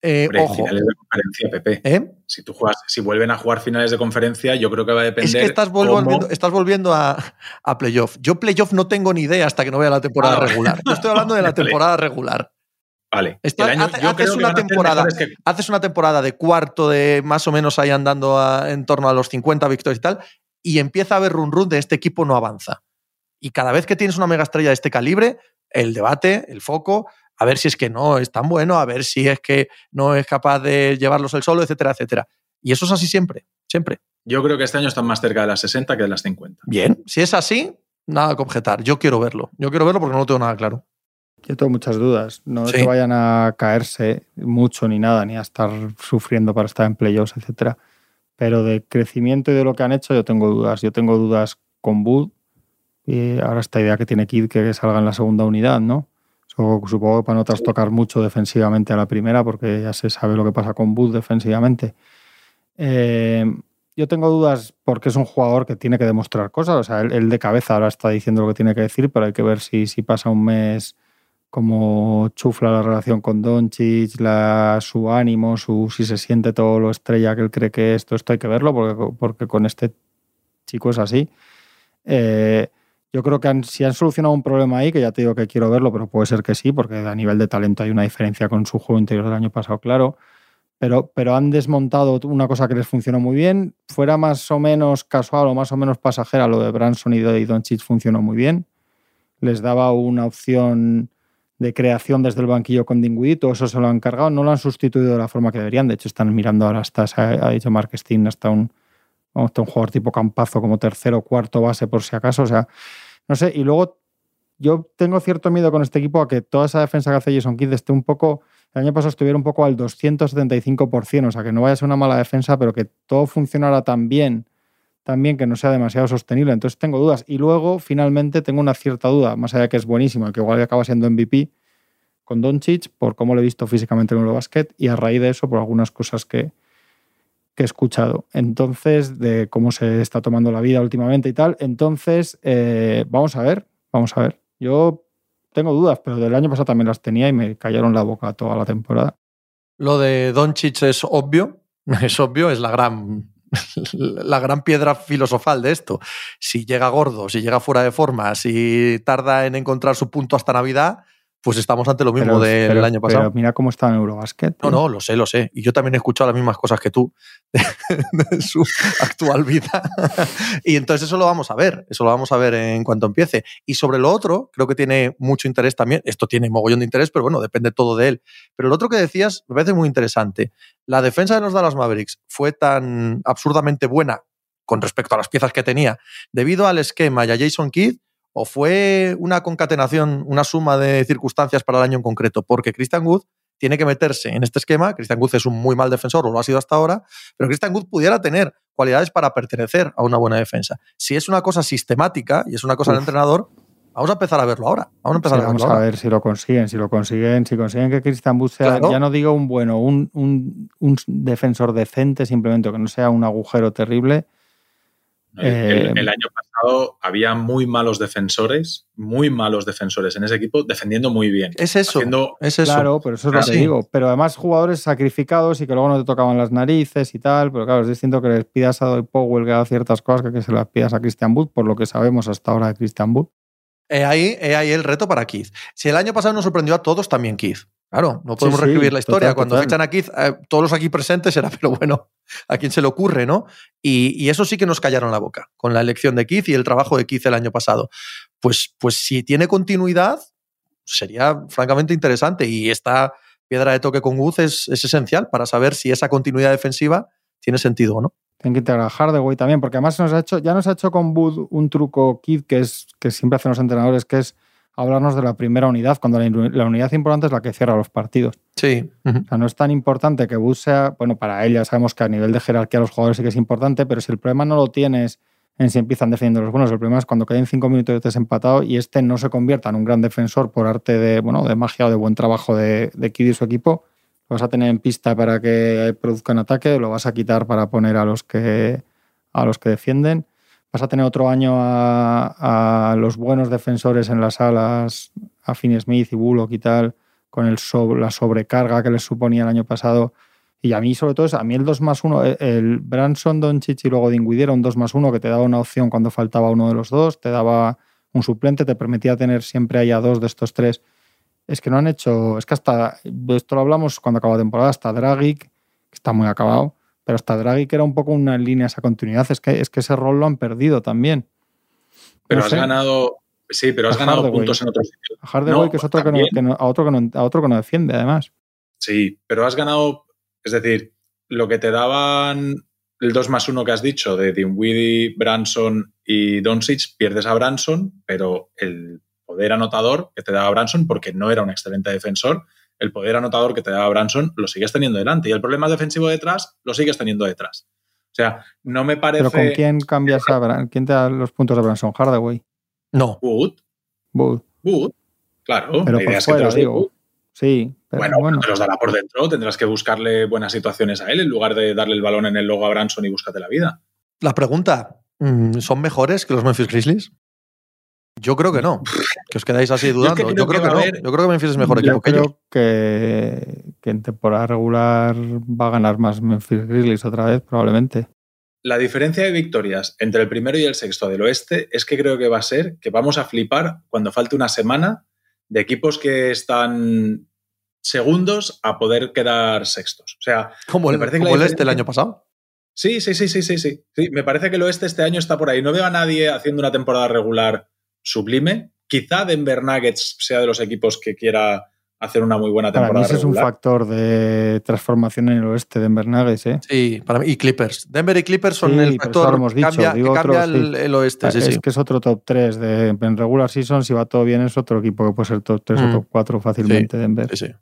eh, Hombre, ojo, finales de conferencia, Pepe. ¿eh? Si tú juegas, si vuelven a jugar finales de conferencia, yo creo que va a depender. Es que estás volviendo, estás volviendo a, a playoff. Yo playoff no tengo ni idea hasta que no vea la temporada Ah, regular. Yo estoy hablando de la temporada regular. Vale. Año- hace- haces una temporada. que- Haces una temporada de cuarto de más o menos ahí andando a- en torno a los 50 victorias y tal, y empieza a haber run run de este equipo no avanza. Y cada vez que tienes una mega estrella de este calibre, el debate, el foco, a ver si es que no es tan bueno, a ver si es que no es capaz de llevarlos el solo, etcétera, etcétera. Y eso es así siempre, siempre. Yo creo que este año están más cerca de las 60 que de las 50. Bien, si es así, nada que objetar. Yo quiero verlo. Yo quiero verlo porque no lo tengo nada claro. Yo tengo muchas dudas. No es Sí. que vayan a caerse mucho ni nada, ni a estar sufriendo para estar en playoffs, etcétera. Pero de crecimiento y de lo que han hecho, yo tengo dudas. Yo tengo dudas con Bud. Y ahora esta idea que tiene Kid que salga en la segunda unidad, ¿no? Supongo que para no trastocar mucho defensivamente a la primera, porque ya se sabe lo que pasa con Bud defensivamente. Eh, yo tengo dudas porque es un jugador que tiene que demostrar cosas. O sea, él, de cabeza ahora está diciendo lo que tiene que decir, pero hay que ver si, si pasa un mes como chufla la relación con Doncic, su ánimo, su, si se siente todo lo estrella que él cree que es. Esto hay que verlo porque, porque con este chico es así. Eh, yo creo que han- si han solucionado un problema ahí, que ya te digo que quiero verlo, pero puede ser que sí, porque a nivel de talento hay una diferencia con su juego interior del año pasado, claro. Pero, pero han desmontado una cosa que les funcionó muy bien. Fuera más o menos casual o más o menos pasajera, lo de Branson y de Doncic funcionó muy bien. Les daba una opción de creación desde el banquillo con Dingwiddie, eso se lo han cargado, no lo han sustituido de la forma que deberían. De hecho, están mirando ahora hasta, ha, dicho Mark Stein, hasta un, hasta un jugador tipo campazo como tercero o cuarto base por si acaso. O sea, no sé. Y luego yo tengo cierto miedo con este equipo a que toda esa defensa que hace Jason Kidd esté un poco. El año pasado estuviera un poco al 275%, o sea, que no vaya a ser una mala defensa, pero que todo funcionara tan bien, tan bien que no sea demasiado sostenible. Entonces tengo dudas. Y luego, finalmente, tengo una cierta duda, más allá de que es buenísimo, que igual acaba siendo MVP con Doncic, por cómo lo he visto físicamente en el Eurobasket, y a raíz de eso, por algunas cosas que, he escuchado. Entonces, de cómo se está tomando la vida últimamente y tal. Entonces, eh, vamos a ver. Vamos a ver. Yo tengo dudas, pero del año pasado también las tenía y me cayeron la boca toda la temporada. Lo de Doncic es obvio, es obvio, es la gran, la gran piedra filosofal de esto. Si llega gordo, si llega fuera de forma, si tarda en encontrar su punto hasta Navidad, pues estamos ante lo mismo Pero- del pero- año pasado. Pero mira cómo está en Eurobasket. No, tío. no, lo sé, lo sé. Y yo también he escuchado las mismas cosas que tú de, de su actual vida. y entonces eso lo vamos a ver, eso lo vamos a ver en cuanto empiece. Y sobre lo otro, creo que tiene mucho interés también. Esto tiene mogollón de interés, pero bueno, depende todo de él. Pero lo otro que decías me parece muy interesante. La defensa de los Dallas Mavericks fue tan absurdamente buena con respecto a las piezas que tenía debido al esquema y a Jason Kidd o fue una concatenación, una suma de circunstancias para el año en concreto, porque Christian Wood tiene que meterse en este esquema. Christian Wood es un muy mal defensor, o lo ha sido hasta ahora, pero Christian Wood pudiera tener cualidades para pertenecer a una buena defensa. Si es una cosa sistemática y es una cosa del entrenador, vamos a empezar a verlo ahora. Vamos a empezar Sí, a vamos verlo a ahora. ver si lo consiguen, si lo consiguen, si consiguen que Christian Wood sea, Claro. ya no digo un bueno, un, un- un defensor decente simplemente, que no sea un agujero terrible. El- Eh, el año pasado había muy malos defensores, muy malos defensores en ese equipo, defendiendo muy bien. Es eso, Haciendo- es eso. Claro, pero eso es lo que sí. digo. Pero además jugadores sacrificados y que luego no te tocaban las narices y tal. Pero claro, es distinto que les pidas a Doy Powell que haga ciertas cosas que que se las pidas a Christian Wood, por lo que sabemos hasta ahora de Christian Wood. He ahí, he ahí el reto para Keith. Si el año pasado nos sorprendió a todos, también Keith. Claro, no podemos sí, reescribir la historia. total, Cuando total. fichan a Keith, eh, todos los aquí presentes era, pero bueno, a quién se le ocurre, ¿no? Y, y eso sí que nos callaron la boca con la elección de Keith y el trabajo de Keith el año pasado. Pues, pues si tiene continuidad, sería francamente interesante. Y esta piedra de toque con Wood es, es esencial para saber si esa continuidad defensiva tiene sentido o no. Tienen que integrar a Hardaway también, porque además nos ha hecho, ya nos ha hecho con Wood un truco Kid que es que siempre hacen los entrenadores, que es hablarnos de la primera unidad, cuando la, la unidad importante es la que cierra los partidos. Sí. O sea, no es tan importante que Wood sea, bueno, para él ya sabemos que a nivel de jerarquía los jugadores sí que es importante, pero si el problema no lo tienes en si empiezan defendiendo los buenos, el problema es cuando queden cinco minutos y estés empatado y este no se convierta en un gran defensor por arte de, bueno, de magia o de buen trabajo de, de Kid y su equipo, lo vas a tener en pista para que produzcan ataque, lo vas a quitar para poner a los que, a los que defienden. Vas a tener otro año a, los buenos defensores en las alas, a Finn Smith y Bullock y tal, con la sobrecarga que les suponía el año pasado. Y a mí, sobre todo, a mí el 2 más 1, el Branson, Doncic y luego Dinwiddie era un 2 más 1 que te daba una opción cuando faltaba uno de los dos, te daba un suplente, te permitía tener siempre ahí a dos de estos tres. Es que no han hecho, es que hasta, esto lo hablamos cuando acabó la temporada, hasta Dragic, que está muy acabado, pero hasta Dragic era un poco una línea esa continuidad, es que, es que ese rol lo han perdido también. Pero No has sé. ganado, sí, pero has A ganado Hardaway. puntos en otros sitios. A Hardaway, No, que es otro que no, que no- a, otro que no, a otro que no defiende, además. Sí, pero has ganado, es decir, lo que te daban el 2 más 1 que has dicho de Dinwiddie, Branson y Doncic, pierdes a Branson, pero el poder anotador que te daba Branson, porque no era un excelente defensor, el poder anotador que te daba Branson lo sigues teniendo delante y el problema defensivo detrás lo sigues teniendo detrás. O sea, no me parece Pero ¿con quién cambias a Bran- ¿Quién te da los puntos de Branson? Hardaway. No. Wood, Wood. Wood, claro, Pero la idea por es que te los digo. Wood. Sí, pero Bueno, bueno. te los dará por dentro, tendrás que buscarle buenas situaciones a él en lugar de darle el balón en el logo a Branson y búscate la vida. La pregunta, mm, ¿son mejores que los Memphis Grizzlies? Yo creo que no. Que os quedáis así dudando. creo Yo creo que no. haber- Yo creo que Memphis es mejor Yo equipo que ellos. creo que, que en temporada regular va a ganar más Memphis Grizzlies otra vez, probablemente. La diferencia de victorias entre el primero y el sexto del oeste es que creo que va a ser que vamos a flipar cuando falte una semana de equipos que están segundos a poder quedar sextos. O sea, Como el, parece que como el este el año pasado. sí, sí, sí, sí, sí, sí, sí. Me parece que el oeste este año está por ahí. No veo a nadie haciendo una temporada regular sublime. Quizá Denver Nuggets sea de los equipos que quiera hacer una muy buena Para temporada mí ese es un factor de transformación en el oeste de Denver Nuggets, ¿eh? Sí, para mí. Y Clippers. Denver y Clippers son Sí, el factor lo hemos que dicho, cambia, digo que otro, cambia el, sí. el oeste. Sí, es sí. que es otro top 3 de en regular season, si va todo bien, es otro equipo que puede ser top 3 Mm. o top 4 fácilmente, Denver. Sí, sí.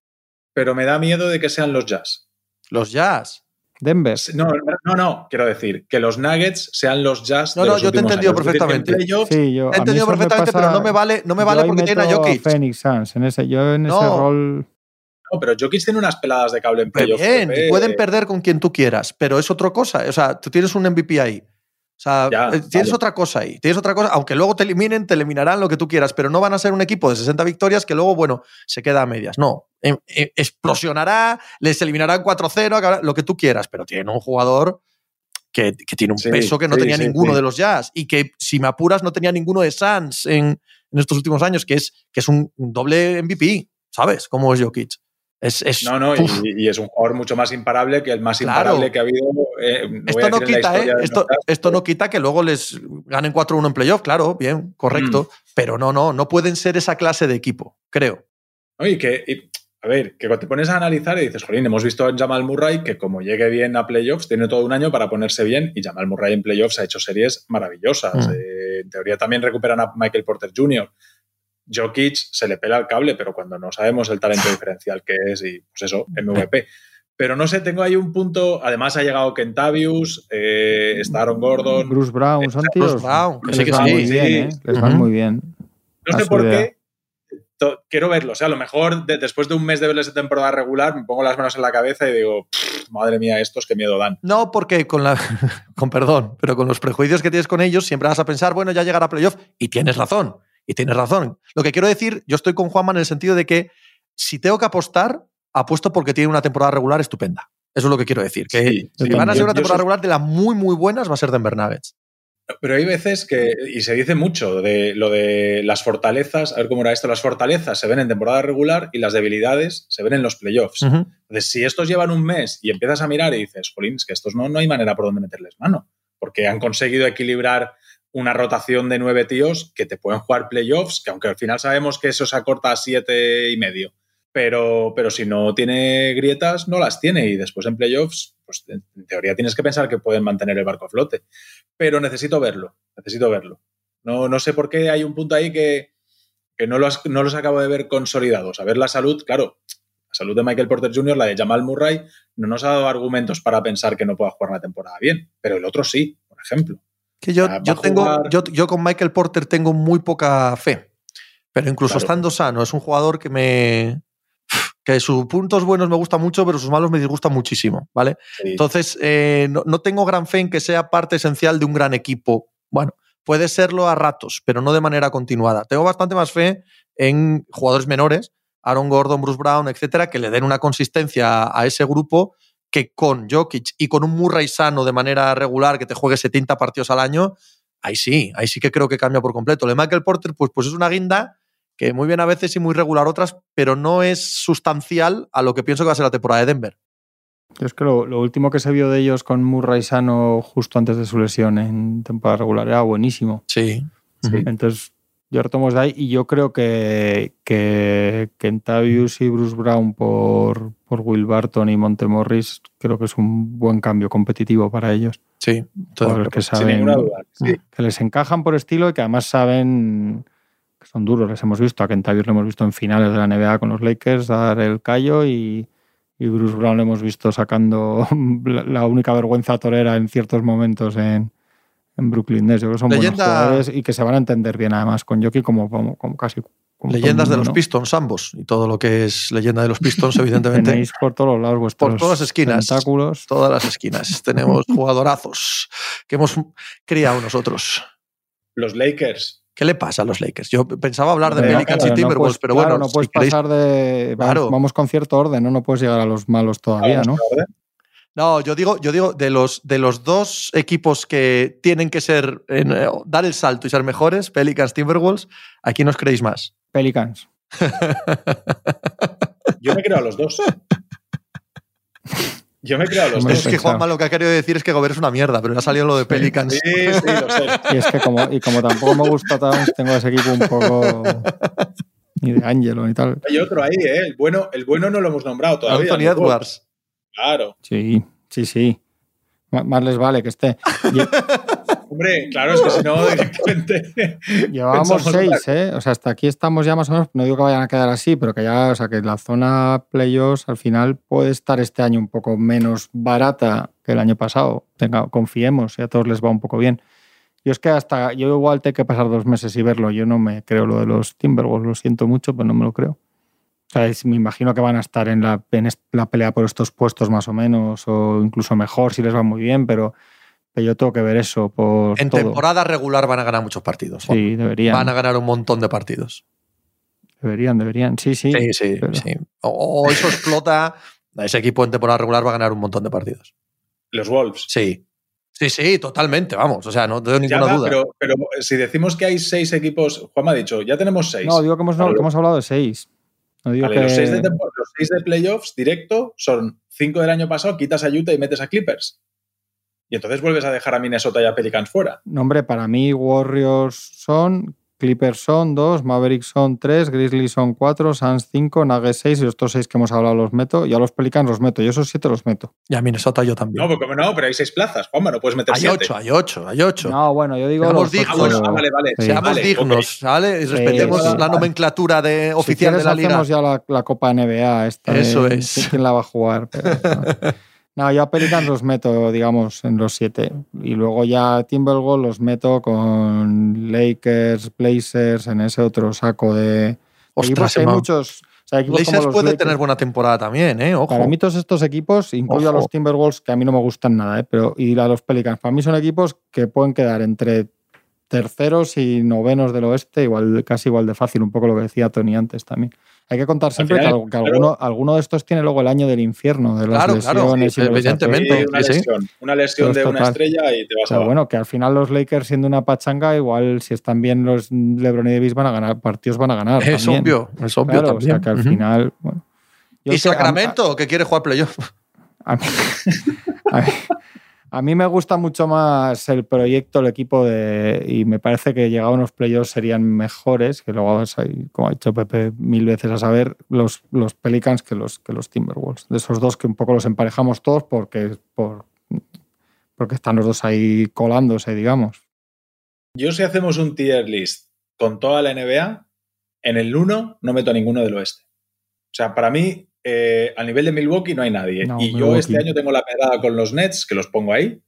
Pero me da miedo de que sean los Jazz. Los Jazz. Denver. No, no, no, quiero decir que los Nuggets sean los Jazz. No, de no, los yo te he entendido años. Es decir, que en perfectamente. playoffs- Sí, yo, He entendido perfectamente, pasa- pero no me vale, no me vale porque tiene a Jokic. Phoenix Suns, en ese, yo en ese No. rol. No, pero Jokic tiene unas peladas de cable en playoffs. bien, pueden perder con quien tú quieras, pero es otra cosa. O sea, tú tienes un MVP ahí. O sea, Ya, eh, tienes vale. otra cosa ahí. Tienes otra cosa, aunque luego te eliminen, te eliminarán lo que tú quieras, pero no van a ser un equipo de 60 victorias que luego, bueno, se queda a medias. No. Em- em- explosionará, les eliminarán 4-0, acabará- lo que tú quieras, pero tiene un jugador que, que tiene un Sí, peso que no sí, tenía sí, ninguno de los Jazz y que, si me apuras, no tenía ninguno de Suns en, en estos últimos años, que es, que es un doble MVP, ¿sabes? Como es Jokic. Es, es, No, no, y, y es un jugador mucho más imparable que el más Claro. imparable que ha habido. eh, Esto no quita, ¿eh? Esto, no quita que luego les ganen 4-1 en playoff, claro, bien, correcto. Mm. Pero no, no, no pueden ser esa clase de equipo, creo. ¿no? Y que, y, a ver, que cuando te pones a analizar y dices, jolín, hemos visto en Jamal Murray que como llegue bien a playoffs, tiene todo un año para ponerse bien y Jamal Murray en playoffs ha hecho series maravillosas. Mm. Eh, en teoría también recuperan a Michael Porter Jr. Jokic se le pela el cable, pero cuando no sabemos el talento diferencial que es y pues eso, MVP. Pero no sé, tengo ahí un punto. Además, ha llegado Kentavius, eh, está Aaron Gordon. Bruce Brown, son tíos Bruce Brown, que sí les que van sí. muy bien, ¿eh? Les van muy bien. No sé por idea. qué. Quiero verlo. O sea, a lo mejor de- después de un mes de verles de temporada regular, me pongo las manos en la cabeza y digo, "Pff, madre mía, estos qué miedo dan. No, porque con la. con perdón, pero con los prejuicios que tienes con ellos, siempre vas a pensar, bueno, ya llegará a playoff. Y tienes razón. Y tienes razón. Lo que quiero decir, yo estoy con Juanma en el sentido de que si tengo que apostar, apuesto porque tiene una temporada regular estupenda. Eso es lo que quiero decir. Que Sí, si sí, van a ser una temporada soy- regular de las muy, muy buenas, va a ser Denver Nuggets. Pero hay veces que, y se dice mucho de lo de las fortalezas, a ver cómo era esto, las fortalezas se ven en temporada regular y las debilidades se ven en los playoffs. Entonces, si estos llevan un mes y empiezas a mirar y dices, jolín, es que estos no, no hay manera por donde meterles mano, porque han conseguido equilibrar una rotación de nueve tíos que te pueden jugar playoffs, que aunque al final sabemos que eso se acorta a siete y medio, pero, pero si no tiene grietas, no las tiene y después en playoffs, pues en teoría tienes que pensar que pueden mantener el barco a flote. Pero necesito verlo, necesito verlo. No, no sé por qué hay un punto ahí que, que no, los, no acabo de ver consolidados. A ver la salud, claro, la salud de Michael Porter Jr., la de Jamal Murray, no nos ha dado argumentos para pensar que no pueda jugar la temporada bien, pero el otro sí, por ejemplo. Que yo, Ah, yo tengo, yo, yo con Michael Porter tengo muy poca fe. Pero incluso Claro. estando sano, es un jugador que me. que sus puntos buenos me gustan mucho, pero sus malos me disgustan muchísimo, ¿vale? Sí. Entonces, eh, no, no tengo gran fe en que sea parte esencial de un gran equipo. Bueno, puede serlo a ratos, pero no de manera continuada. Tengo bastante más fe en jugadores menores, Aaron Gordon, Bruce Brown, etcétera, que le den una consistencia a ese grupo que con Jokic y con un Murray sano de manera regular que te juegue 70 partidos al año, ahí sí, ahí sí que creo que cambia por completo. Lo de Michael Porter, pues, pues es una guinda que muy bien a veces y muy regular otras, pero no es sustancial a lo que pienso que va a ser la temporada de Denver. Yo es que lo, lo último que se vio de ellos con Murray sano justo antes de su lesión en temporada regular era buenísimo. Sí. Sí. Entonces, yo retomo de ahí y yo creo que, que Kentavius y Bruce Brown por, por Will Barton y Montemorris creo que es un buen cambio competitivo para ellos. Sí. Jugadores que saben, duda. Sí. que les encajan por estilo y que además saben que son duros. Les hemos visto, a Kentavius lo hemos visto en finales de la NBA con los Lakers dar el callo y, y Bruce Brown lo hemos visto sacando la única vergüenza torera en ciertos momentos en, en Brooklyn Nets. Yo creo que son Leyenda- buenos jugadores y que se van a entender bien además con Jokic como, como, como casi... como Leyendas de los. Pistons, ambos. Y todo lo que es leyenda de los Pistons, evidentemente. Tenéis por todos los lados vuestros Por todas las esquinas. tentáculos. todas las esquinas. Tenemos jugadorazos que hemos criado nosotros. Los Lakers. ¿Qué le pasa a los Lakers? Yo pensaba hablar de Pelicans Claro, y no Timberwolves, puedes- pero claro, bueno, no puedes si queréis- pasar de... Vamos, Claro. vamos con cierto orden, ¿no? No puedes llegar a los malos todavía, ¿no? orden. No, yo digo, yo digo de los de los dos equipos que tienen que ser en, eh, dar el salto y ser mejores, Pelicans, Timberwolves, ¿a quién os creéis más? Pelicans. Yo me creo a los dos. Yo me creo a los Hombre, Es dos. que. Juanma lo que ha querido decir es que Gobert es una mierda, pero le ha salido lo de Pelicans. Sí, sí, lo sé. Y es que como, y como tampoco me gusta Towns, tengo ese equipo un poco ni de Angelo ni tal. Hay otro ahí, ¿eh? El bueno, el bueno no lo hemos nombrado todavía. Anthony. Edwards. Claro. Sí, sí, sí. M- Más les vale que esté. Hombre, claro, es que si no, directamente. Llevábamos seis, ¿eh? O sea, hasta aquí estamos ya más o menos. No digo que vayan a quedar así, pero que ya, o sea, que la zona playoffs al final puede estar este año un poco menos barata que el año pasado. Tenga, confiemos, y a todos les va un poco bien. Yo es que hasta, yo igual tengo que pasar dos meses y verlo. Yo no me creo lo de los Timberwolves, lo siento mucho, pero no me lo creo. O sea, es- me imagino que van a estar en la, en la pelea por estos puestos más o menos, o incluso mejor si les va muy bien, pero, Pero yo tengo que ver eso por En todo. temporada regular van a ganar muchos partidos. Juan. Sí, deberían. Van a ganar un montón de partidos. Deberían, deberían. Sí, sí. Sí, sí, pero- sí. O, o eso explota. Ese equipo en temporada regular va a ganar un montón de partidos. Los Wolves. Sí. Sí, sí, totalmente, vamos. O sea, no tengo ninguna va, duda. pero, pero si decimos que hay seis equipos, Juan me ha dicho, ya tenemos seis. No, digo que hemos, no, Vale. que hemos hablado de seis. No digo Vale, que... los, seis de los seis de playoffs directo son cinco del año pasado, quitas a Utah y metes a Clippers. Y entonces vuelves a dejar a Minnesota y a Pelicans fuera. No, hombre, para mí Warriors son, Clippers son dos, Mavericks son tres, Grizzlies son cuatro, Suns cinco, Nuggets seis y estos seis que hemos hablado los meto. Y a los Pelicans los meto. Yo esos siete los meto. Y a Minnesota yo también. No, porque no, pero hay seis plazas, Juanma, no puedes meter hay siete. ocho, hay ocho, hay ocho. No, bueno, yo digo Seamos los dignos. Ah, ocho- ah, vale, vale. Sí. Seamos Vale, dignos, ¿vale? Y respetemos sí. la nomenclatura de, Si oficial quieres de la liga. hacemos ya la, la Copa NBA. Esta Eso de- es. ¿Quién la va a jugar? Pero, no. No, yo a Pelicans los meto, digamos, en los siete. Y luego ya Timberwolves los meto con Lakers, Blazers, en ese otro saco de Ostras, equipos. hay muchos. O sea, equipos como Blazers los puede Lakers. tener buena temporada también, ¿eh? Ojo. Para mí todos estos equipos, incluyo a los Timberwolves, que a mí no me gustan nada, ¿eh? pero y a los Pelicans, para mí son equipos que pueden quedar entre terceros y novenos del oeste, igual, casi igual de fácil, un poco lo que decía Tony antes también. Hay que contar siempre final, que, al- que claro. alguno, alguno de estos tiene luego el año del infierno, de las Claro, claro, lesiones sí, y evidentemente. Una sí, sí. lesión. Una de una estrella y te vas Pero abajo. bueno, que al final los Lakers siendo una pachanga, igual si están bien los LeBron y Davis van a ganar, partidos van a ganar. Es también. obvio, es obvio Claro, o sea también. que al final. Bueno. ¿Y a- Sacramento, que quiere jugar playoff? A mí, a mí- a mí me gusta mucho más el proyecto, el equipo de. Y me parece que llegado a unos playoffs serían mejores, que luego, como ha dicho Pepe mil veces a saber, los, los Pelicans que los, que los Timberwolves. De esos dos que un poco los emparejamos todos porque, por, porque están los dos ahí colándose, digamos. Yo si hacemos un tier list con toda la NBA, en el 1 no meto a ninguno del oeste. O sea, para mí, eh, al nivel de Milwaukee no hay nadie. No, y yo este año tengo la pedrada con los Nets, que los pongo ahí.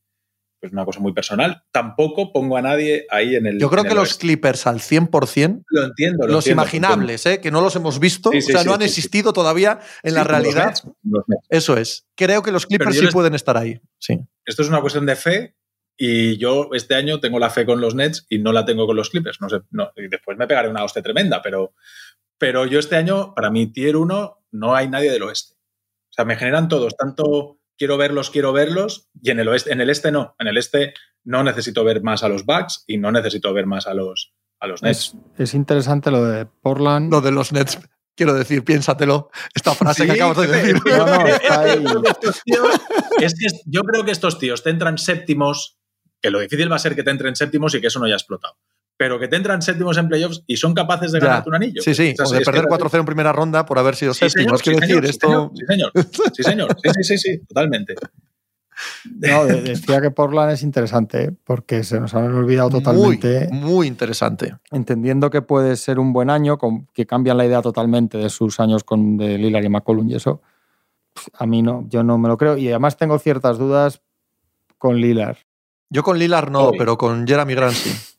Pues una cosa muy personal. Tampoco pongo a nadie ahí en el. Yo creo que los oeste. Clippers al 100%, Lo entiendo. lo los entiendo, imaginables, ¿eh? que no los hemos visto, Sí, sí, o sea, sí, no han sí, sí. existido todavía en Sí, la los realidad. Nets, los Nets. Eso es. Creo que los Clippers sí les- pueden estar ahí. Sí. Esto es una cuestión de fe. Y yo este año tengo la fe con los Nets y no la tengo con los Clippers. No sé, no, y después me pegaré una hostia tremenda, pero, pero yo este año, para mi tier 1, no hay nadie del oeste. O sea, me generan todos, tanto quiero verlos, quiero verlos, y en el oeste, en el este no. En el este no necesito ver más a los Bucks y no necesito ver más a los, a los Nets. Es, es interesante lo de Portland. Lo de los Nets, quiero decir, piénsatelo, esta frase que acabas de decir. No, no, es está que ahí. yo creo que estos tíos- es que es- yo creo que estos tíos te entran séptimos, que lo difícil va a ser que te entren séptimos y que eso no haya explotado. Pero que te entran séptimos en playoffs y son capaces de Ya. ganarte un anillo. Sí, sí, O sea, o es de perder es así. 4-0 en primera ronda por haber sido Sí, séptimos. Sí, decir, señor, esto. Sí, señor. Sí, señor. Sí, sí, sí, sí, totalmente. No, de- decía que Portland es interesante, ¿eh? porque se nos han olvidado totalmente. muy interesante. entendiendo que puede ser un buen año, que cambian la idea totalmente de sus años con de Lillard y McCollum y eso, a mí no, yo no me lo creo. Y además tengo ciertas dudas con Lillard. Yo con Lillard no, pero con Jeremy Grant sí.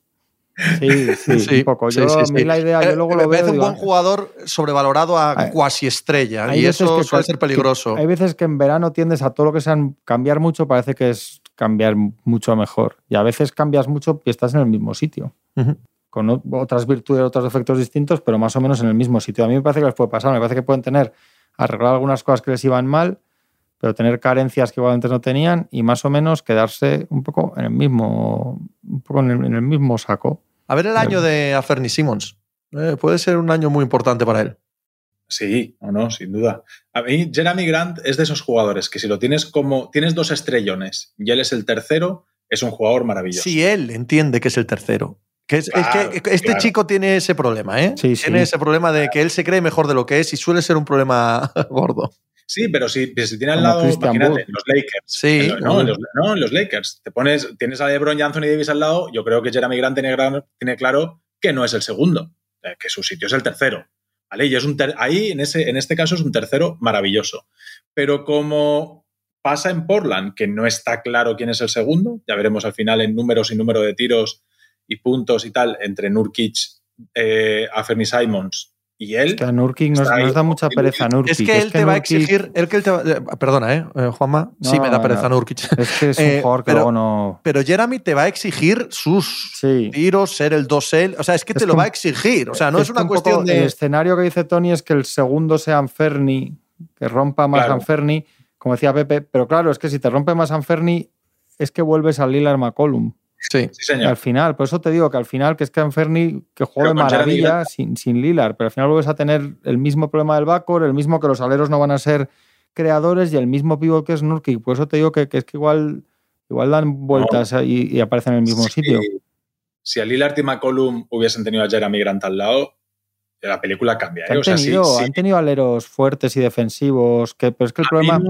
Sí, sí, Sí, un poco. Yo, sí, la idea, Eh, yo luego me lo veo. parece un buen jugador sobrevalorado a cuasi estrella y eso que suele ser peligroso. Hay veces que en verano tiendes a todo lo que sean cambiar mucho, parece que es cambiar mucho mejor. Y a veces cambias mucho y estás en el mismo sitio. Con otras virtudes, otros defectos distintos, pero más o menos en el mismo sitio. A mí me parece que les puede pasar. Me parece que pueden tener, arreglar algunas cosas que les iban mal, pero tener carencias que igual antes no tenían y más o menos quedarse un poco en el mismo, un poco en el, en el mismo saco. A ver el año de Aferni Simmons. Eh, puede ser un año muy importante para él. Sí, o no, sin duda. A mí, Jeremy Grant es de esos jugadores que si lo tienes como. Tienes dos estrellones y él es el tercero, es un jugador maravilloso. Si él entiende que es el tercero. Que es, que este claro. chico tiene ese problema, ¿eh? Sí, sí. Tiene ese problema de que él se cree mejor de lo que es y suele ser un problema gordo. Sí, pero si, si tiene al lado, Christian imagínate, los Lakers. Sí. Lo- no, en los, no, los Lakers. Te pones, tienes a LeBron y Anthony Davis al lado, yo creo que Jeremy Grant tiene, tiene claro que no es el segundo, eh, que su sitio es el tercero. ¿Vale? Y es un ter- ahí, en, ese, en este caso, es un tercero maravilloso. Pero como pasa en Portland, que no está claro quién es el segundo, ya veremos al final en números y número de tiros y puntos y tal, entre Nurkic, eh, Anthony Simons Y él. Es que a Nurkic nos, da mucha pereza a Nurkic. Es que él te va a exigir. Él que él te va- eh, perdona, ¿eh? eh, Juanma. sí, me da pereza no. Nurkic. Es que es un Eh, jugador que pero- luego no. Pero Jeremy te va a exigir sus Sí. tiros, ser el 2L. O sea, es que Es te lo va a exigir. O sea, no es, una un poco cuestión El de. escenario que dice Tony es que el segundo sea Anferni, que rompa más Claro. Anferni, como decía Pepe. Pero claro, es que si te rompe más Anferni, es que vuelves al Lillard McCollum. Sí. Sí, señor. Al final, por eso te digo que al final, que es que Anferni, que juega de maravilla sin, sin Lillard, pero al final vuelves a tener el mismo problema del backcourt, el mismo que los aleros no van a ser creadores y el mismo pivot que es Nurkic. Por eso te digo que, que es que igual, igual dan vueltas y, y aparecen en el mismo Sí, sitio. Si a Lillard y McCollum hubiesen tenido a Jeremy Grant al lado, la película cambia. ¿eh? han, O sea, sí, tenido, sí. han tenido aleros fuertes y defensivos, que, pero es que el problema...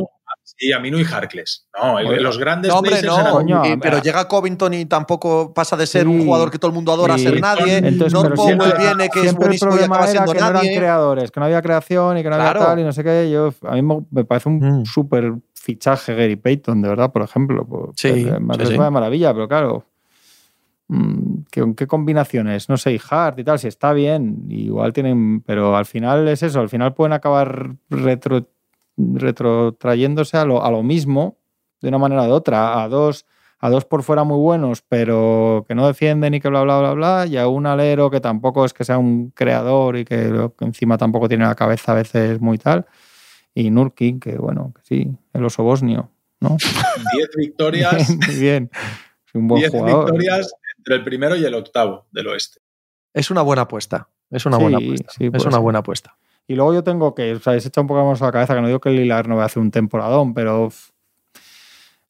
sí, Aminu y Harkless. No, el- los grandes No, hombre, no. eran- Coño, y- a- pero llega Covington y tampoco pasa de ser Sí. un jugador que todo el mundo adora a Sí. ser nadie. Entonces, no pero Powell siempre- viene, que es buenísimo y acaba era siendo que no eran creadores, que no había creación y que no había tal y no sé qué. Yo, a mí me, parece un Mm. súper fichaje Gary Payton, de verdad, por ejemplo. Pues, Sí, me sí, parece sí. una maravilla, pero claro. mm, ¿Qué, qué combinaciones? No sé, y Hart y tal, si está bien, igual tienen, pero al final es eso, al final pueden acabar retro, retrotrayéndose a lo, a lo mismo de una manera o de otra, a dos, a dos por fuera muy buenos, pero que no defienden y que bla, bla, bla, bla, y a un alero que tampoco es que sea un creador y que, encima tampoco tiene la cabeza a veces muy tal, y Nurkic, que bueno, que sí, el oso bosnio, ¿no? 10 victorias, Bien, muy bien. Es un buen 10 jugador. victorias entre el primero y el octavo del oeste. Es una buena apuesta. Es una Sí, buena apuesta. sí, es una ser. buena apuesta. Y luego yo tengo que, o sea, se echa un poco más a la cabeza, que no digo que el Lilar no va a hacer un temporadón, pero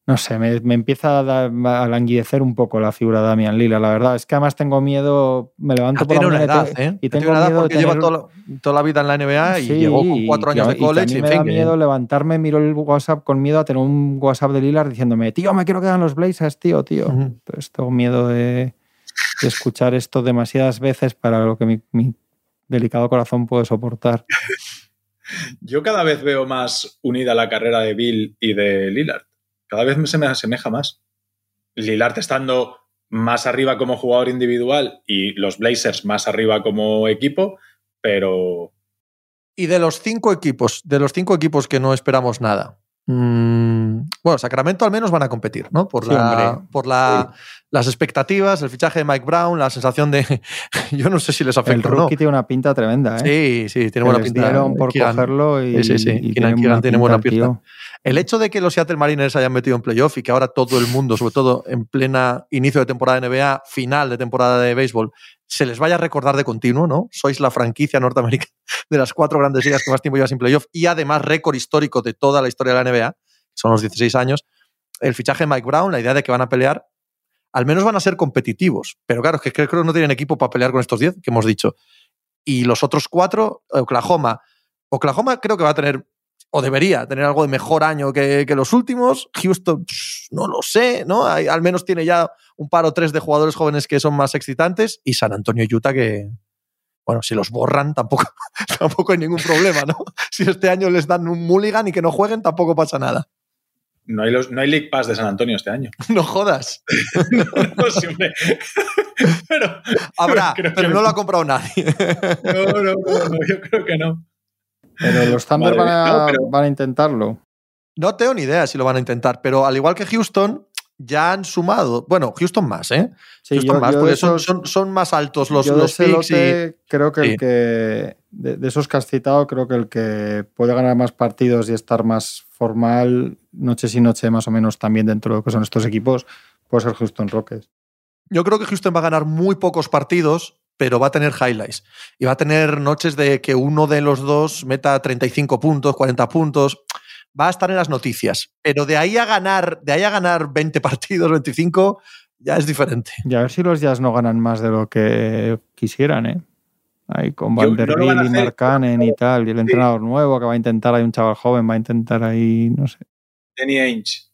no sé, me, me empieza a, languidecer un poco la figura de Damian Lila, la verdad. Es que además tengo miedo, me levanto por la tiene una edad, y ¿eh? y tengo una edad miedo porque lleva tener- toda la, toda la vida en la NBA y Sí, llegó con cuatro y años de y college. mí en me da miedo levantarme, miro el WhatsApp con miedo a tener un WhatsApp de Lillard diciéndome, tío, me quiero quedar en los Blazers, tío, tío. Ujú. Entonces tengo miedo de, de escuchar esto demasiadas veces para lo que mi, mi delicado corazón puede soportar. Yo cada vez veo más unida la carrera de Bill y de Lillard. Cada vez se me asemeja más. Lillard estando más arriba como jugador individual y los Blazers más arriba como equipo, pero Y de los cinco equipos, de los cinco equipos que no esperamos nada. mm, bueno, Sacramento al menos van a competir, ¿no? Por, Sí, la- hombre. por la- las expectativas, el fichaje de Mike Brown, la sensación de. yo no sé si les El afecta o no. rookie tiene una pinta tremenda, ¿eh? Sí, sí, tiene buena pinta. por cogerlo y, Sí, sí, sí. y tiene buena el pinta. El hecho de que los Seattle Mariners hayan metido en playoff y que ahora todo el mundo, sobre todo en plena inicio de temporada de NBA, final de temporada de béisbol, se les vaya a recordar de continuo, ¿no? Sois la franquicia norteamericana de las cuatro grandes ligas que más tiempo lleva sin playoff y además récord histórico de toda la historia de la NBA, son los 16 años. El fichaje de Mike Brown, la idea de que van a pelear, al menos van a ser competitivos. Pero claro, es que creo que no tienen equipo para pelear con estos 10 que hemos dicho. Y los otros cuatro, Oklahoma. Oklahoma creo que va a tener o debería tener algo de mejor año que, los últimos. Houston, no lo sé, ¿no? Al menos tiene ya un par o tres de jugadores jóvenes que son más excitantes. Y San Antonio y Utah que, bueno, si los borran tampoco, tampoco hay ningún problema, ¿no? Si este año les dan un mulligan y que no jueguen, tampoco pasa nada. No hay, los, no hay League Pass de San Antonio este año. No jodas. no, sí, hombre. pero, Habrá, pero no. no lo ha comprado nadie. no, no, no, no, yo creo que no. Pero los Thunder van, a, no, pero- van a intentarlo. No tengo ni idea si lo van a intentar, pero al igual que Houston, ya han sumado. Bueno, Houston más, ¿eh? Sí, Houston yo- más, yo porque son, esos- son, son más altos los, yo los picks y- creo que sí. el que de, de esos que has citado creo que el que puede ganar más partidos y estar más formal noche sí noche más o menos también dentro de lo que son estos equipos puede ser Houston Rockets Yo creo que Houston va a ganar muy pocos partidos, pero va a tener highlights. Y va a tener noches de que uno de los dos meta 35 puntos, 40 puntos. Va a estar en las noticias. Pero de ahí a ganar, de ahí a ganar 20 partidos, 25, ya es diferente. y a ver si los Jazz no ganan más de lo que quisieran eh ahí con no van a Vanderbilt y Cannon y tal y el entrenador nuevo que va a intentar hay un chaval joven va a intentar ahí no sé Danny Ainge.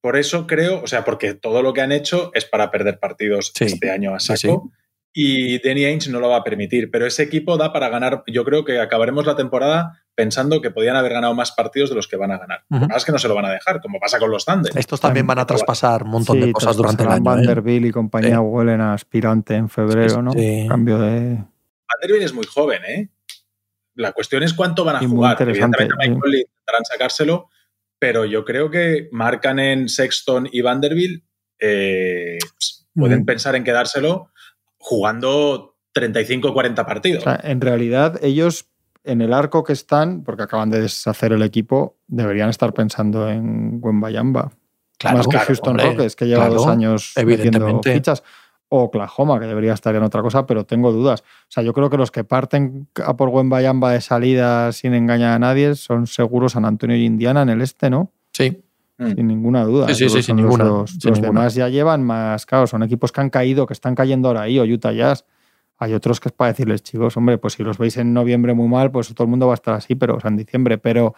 Por eso creo, o sea, porque todo lo que han hecho es para perder partidos Sí, este año a sí, saco. Y Danny Ainge no lo va a permitir. Pero ese equipo da para ganar. Yo creo que acabaremos la temporada pensando que podían haber ganado más partidos de los que van a ganar. Que pasa es que no se lo van a dejar, como pasa con los Thunder. Estos también van a traspasar un montón Sí, de cosas durante el año. ¿eh? Vanderbilt y compañía Sí. huelen a aspirante en febrero no sí. cambio de Vanderbilt es muy joven, ¿eh? La cuestión es cuánto van a Y jugar. Evidentemente, a Mike sí. Conley intentarán sacárselo, pero yo creo que Markkanen, Sexton y Vanderbilt eh, pueden Mm. pensar en quedárselo jugando 35 o 40 partidos. O sea, en realidad, ellos en el arco que están, porque acaban de deshacer el equipo, deberían estar pensando en Wembayamba. Claro, más que claro, Houston hombre, Rockets, que lleva claro, dos años metiendo fichas. O Oklahoma, que debería estar en otra cosa, pero tengo dudas. O sea, yo creo que los que parten a por Wembayamba de salida sin engañar a nadie son seguros San Antonio y Indiana en el este, ¿no? Sí, Mm. Sin ninguna duda. Sí, sí, Esos sí, son sin los ninguna, sin los ninguna. demás ya llevan más, claro, son equipos que han caído, que están cayendo ahora ahí, o Utah Jazz. Hay otros que es para decirles, chicos, hombre, pues si los veis en noviembre muy mal, pues todo el mundo va a estar así, pero o sea, en diciembre, pero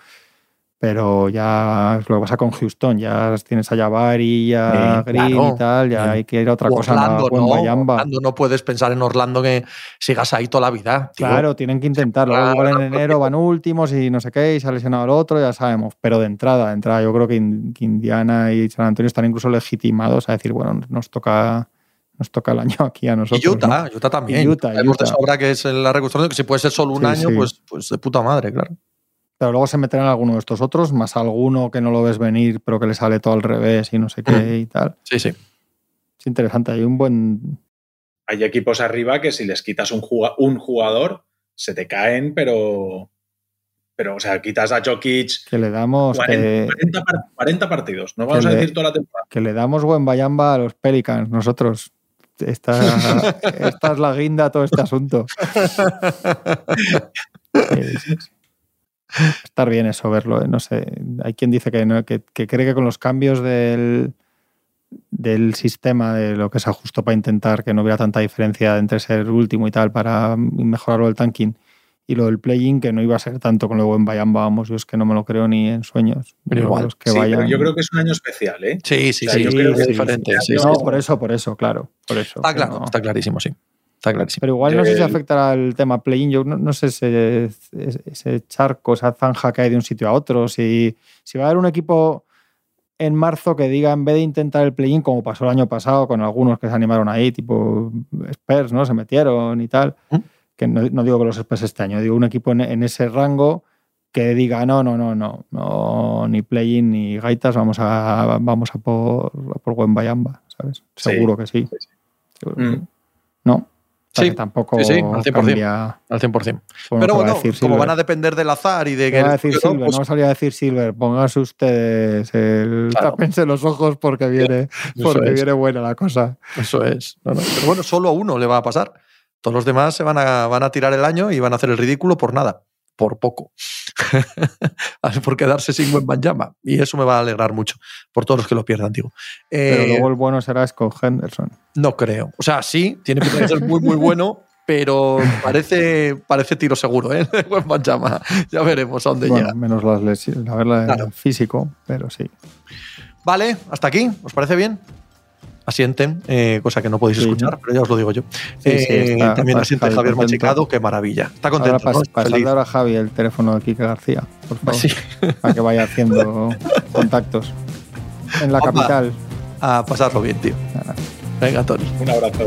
pero ya lo que pasa con Houston, ya tienes a Jabari, ya Sí, Green claro. y tal, ya Sí. hay que ir a otra cosa, Orlando, no, no. Orlando no puedes pensar en Orlando que sigas ahí toda la vida. tío. Claro, tienen que intentarlo. Luego igual en enero van últimos y no sé qué, y se ha lesionado el otro, ya sabemos. Pero de entrada, de entrada, yo creo que, In- que Indiana y San Antonio están incluso legitimados a decir, bueno, nos toca, nos toca el año aquí a nosotros. Y Utah, ¿no? Utah también. Y Utah, Sabemos de sobra que es la reconstrucción, que si puede ser solo un Sí, año, pues, pues de puta madre, claro. Pero luego se meterán alguno de estos otros, más alguno que no lo ves venir, pero que le sale todo al revés y no sé qué y tal. Sí, sí. Es interesante, hay un buen. Hay equipos arriba que si les quitas un, juga- un jugador, se te caen, pero. Pero, o sea, quitas a Jokic que le damos 40, que, 40 par- 40 partidos. No vamos a le- decir toda la temporada. que le damos buen bayamba a los Pelicans, nosotros. Esta, esta es la guinda a todo este asunto. Estar bien eso verlo, ¿eh? no sé. Hay quien dice que, no, que, que cree que con los cambios del, del sistema, de lo que se ajustó para intentar que no hubiera tanta diferencia entre ser último y tal, para mejorarlo el tanking, y lo del play-in, que no iba a ser tanto con lo buen Bayamba, vamos, yo es que no me lo creo ni en sueños. Pero igual. los que Sí, pero vayan- yo creo que es un año especial, ¿eh? Sí, sí, O sea, sí. yo sí, creo que es diferente. sí, sí, sí, sí, no, sí. por eso, por eso, claro. Por eso. Está claro, no- está clarísimo, sí. Está clarísimo. Pero igual no sé si afectará el tema play-in. Yo no, no sé ese, ese- charco, esa zanja que hay de un sitio a otro. Si, si va a haber un equipo en marzo que diga, en vez de intentar el play-in, como pasó el año pasado con algunos que se animaron ahí, tipo Spurs, ¿no? Se metieron y tal. ¿Mm? Que no, no digo que los Spurs este año, digo un equipo en, en ese rango que diga, no, no, no, no, no ni play-in ni gaitas, vamos a, vamos a por, a por ¿sabes? Sí, Seguro que sí. sí, sí. Seguro que Mm. sí. No. O sea, Sí, que tampoco sí, sí, al 100%. cambia. Al 100%. Bueno, Pero ¿qué va a bueno, como Silver? van a depender del azar y de ¿Qué que. va a decir. Pues no salía a decir Silver. Pónganse ustedes el Claro. tápense los ojos porque viene, Eso porque es. viene buena la cosa. Eso es. No, no. Pero bueno, solo a uno le va a pasar. Todos los demás se van a, van a tirar el año y van a hacer el ridículo por nada, por poco. por quedarse sin buen Banjama. Y eso me va a alegrar mucho por todos los que lo pierdan, digo. Pero Eh, luego el bueno será Scott Henderson. No creo. O sea, sí, tiene que ser muy, muy bueno, pero parece, parece tiro seguro, ¿eh? Buen Banjama. Ya veremos a dónde Bueno, llega. menos las lesiones, la Claro. físico, pero sí. Vale, hasta aquí. ¿Os parece bien? Asienten, eh, cosa que no podéis Sí. escuchar, pero ya os lo digo yo. Sí, sí, Eh, está- también está asiente Javi Javier contento. Machicado, qué maravilla. Está Ahora contento, pas, ¿no? pasadle Feliz. ahora a Javi el teléfono de Kike García, por favor, Sí, para que vaya haciendo contactos. En la Opa. capital. a pasarlo bien, tío. Venga, Tony. Un abrazo.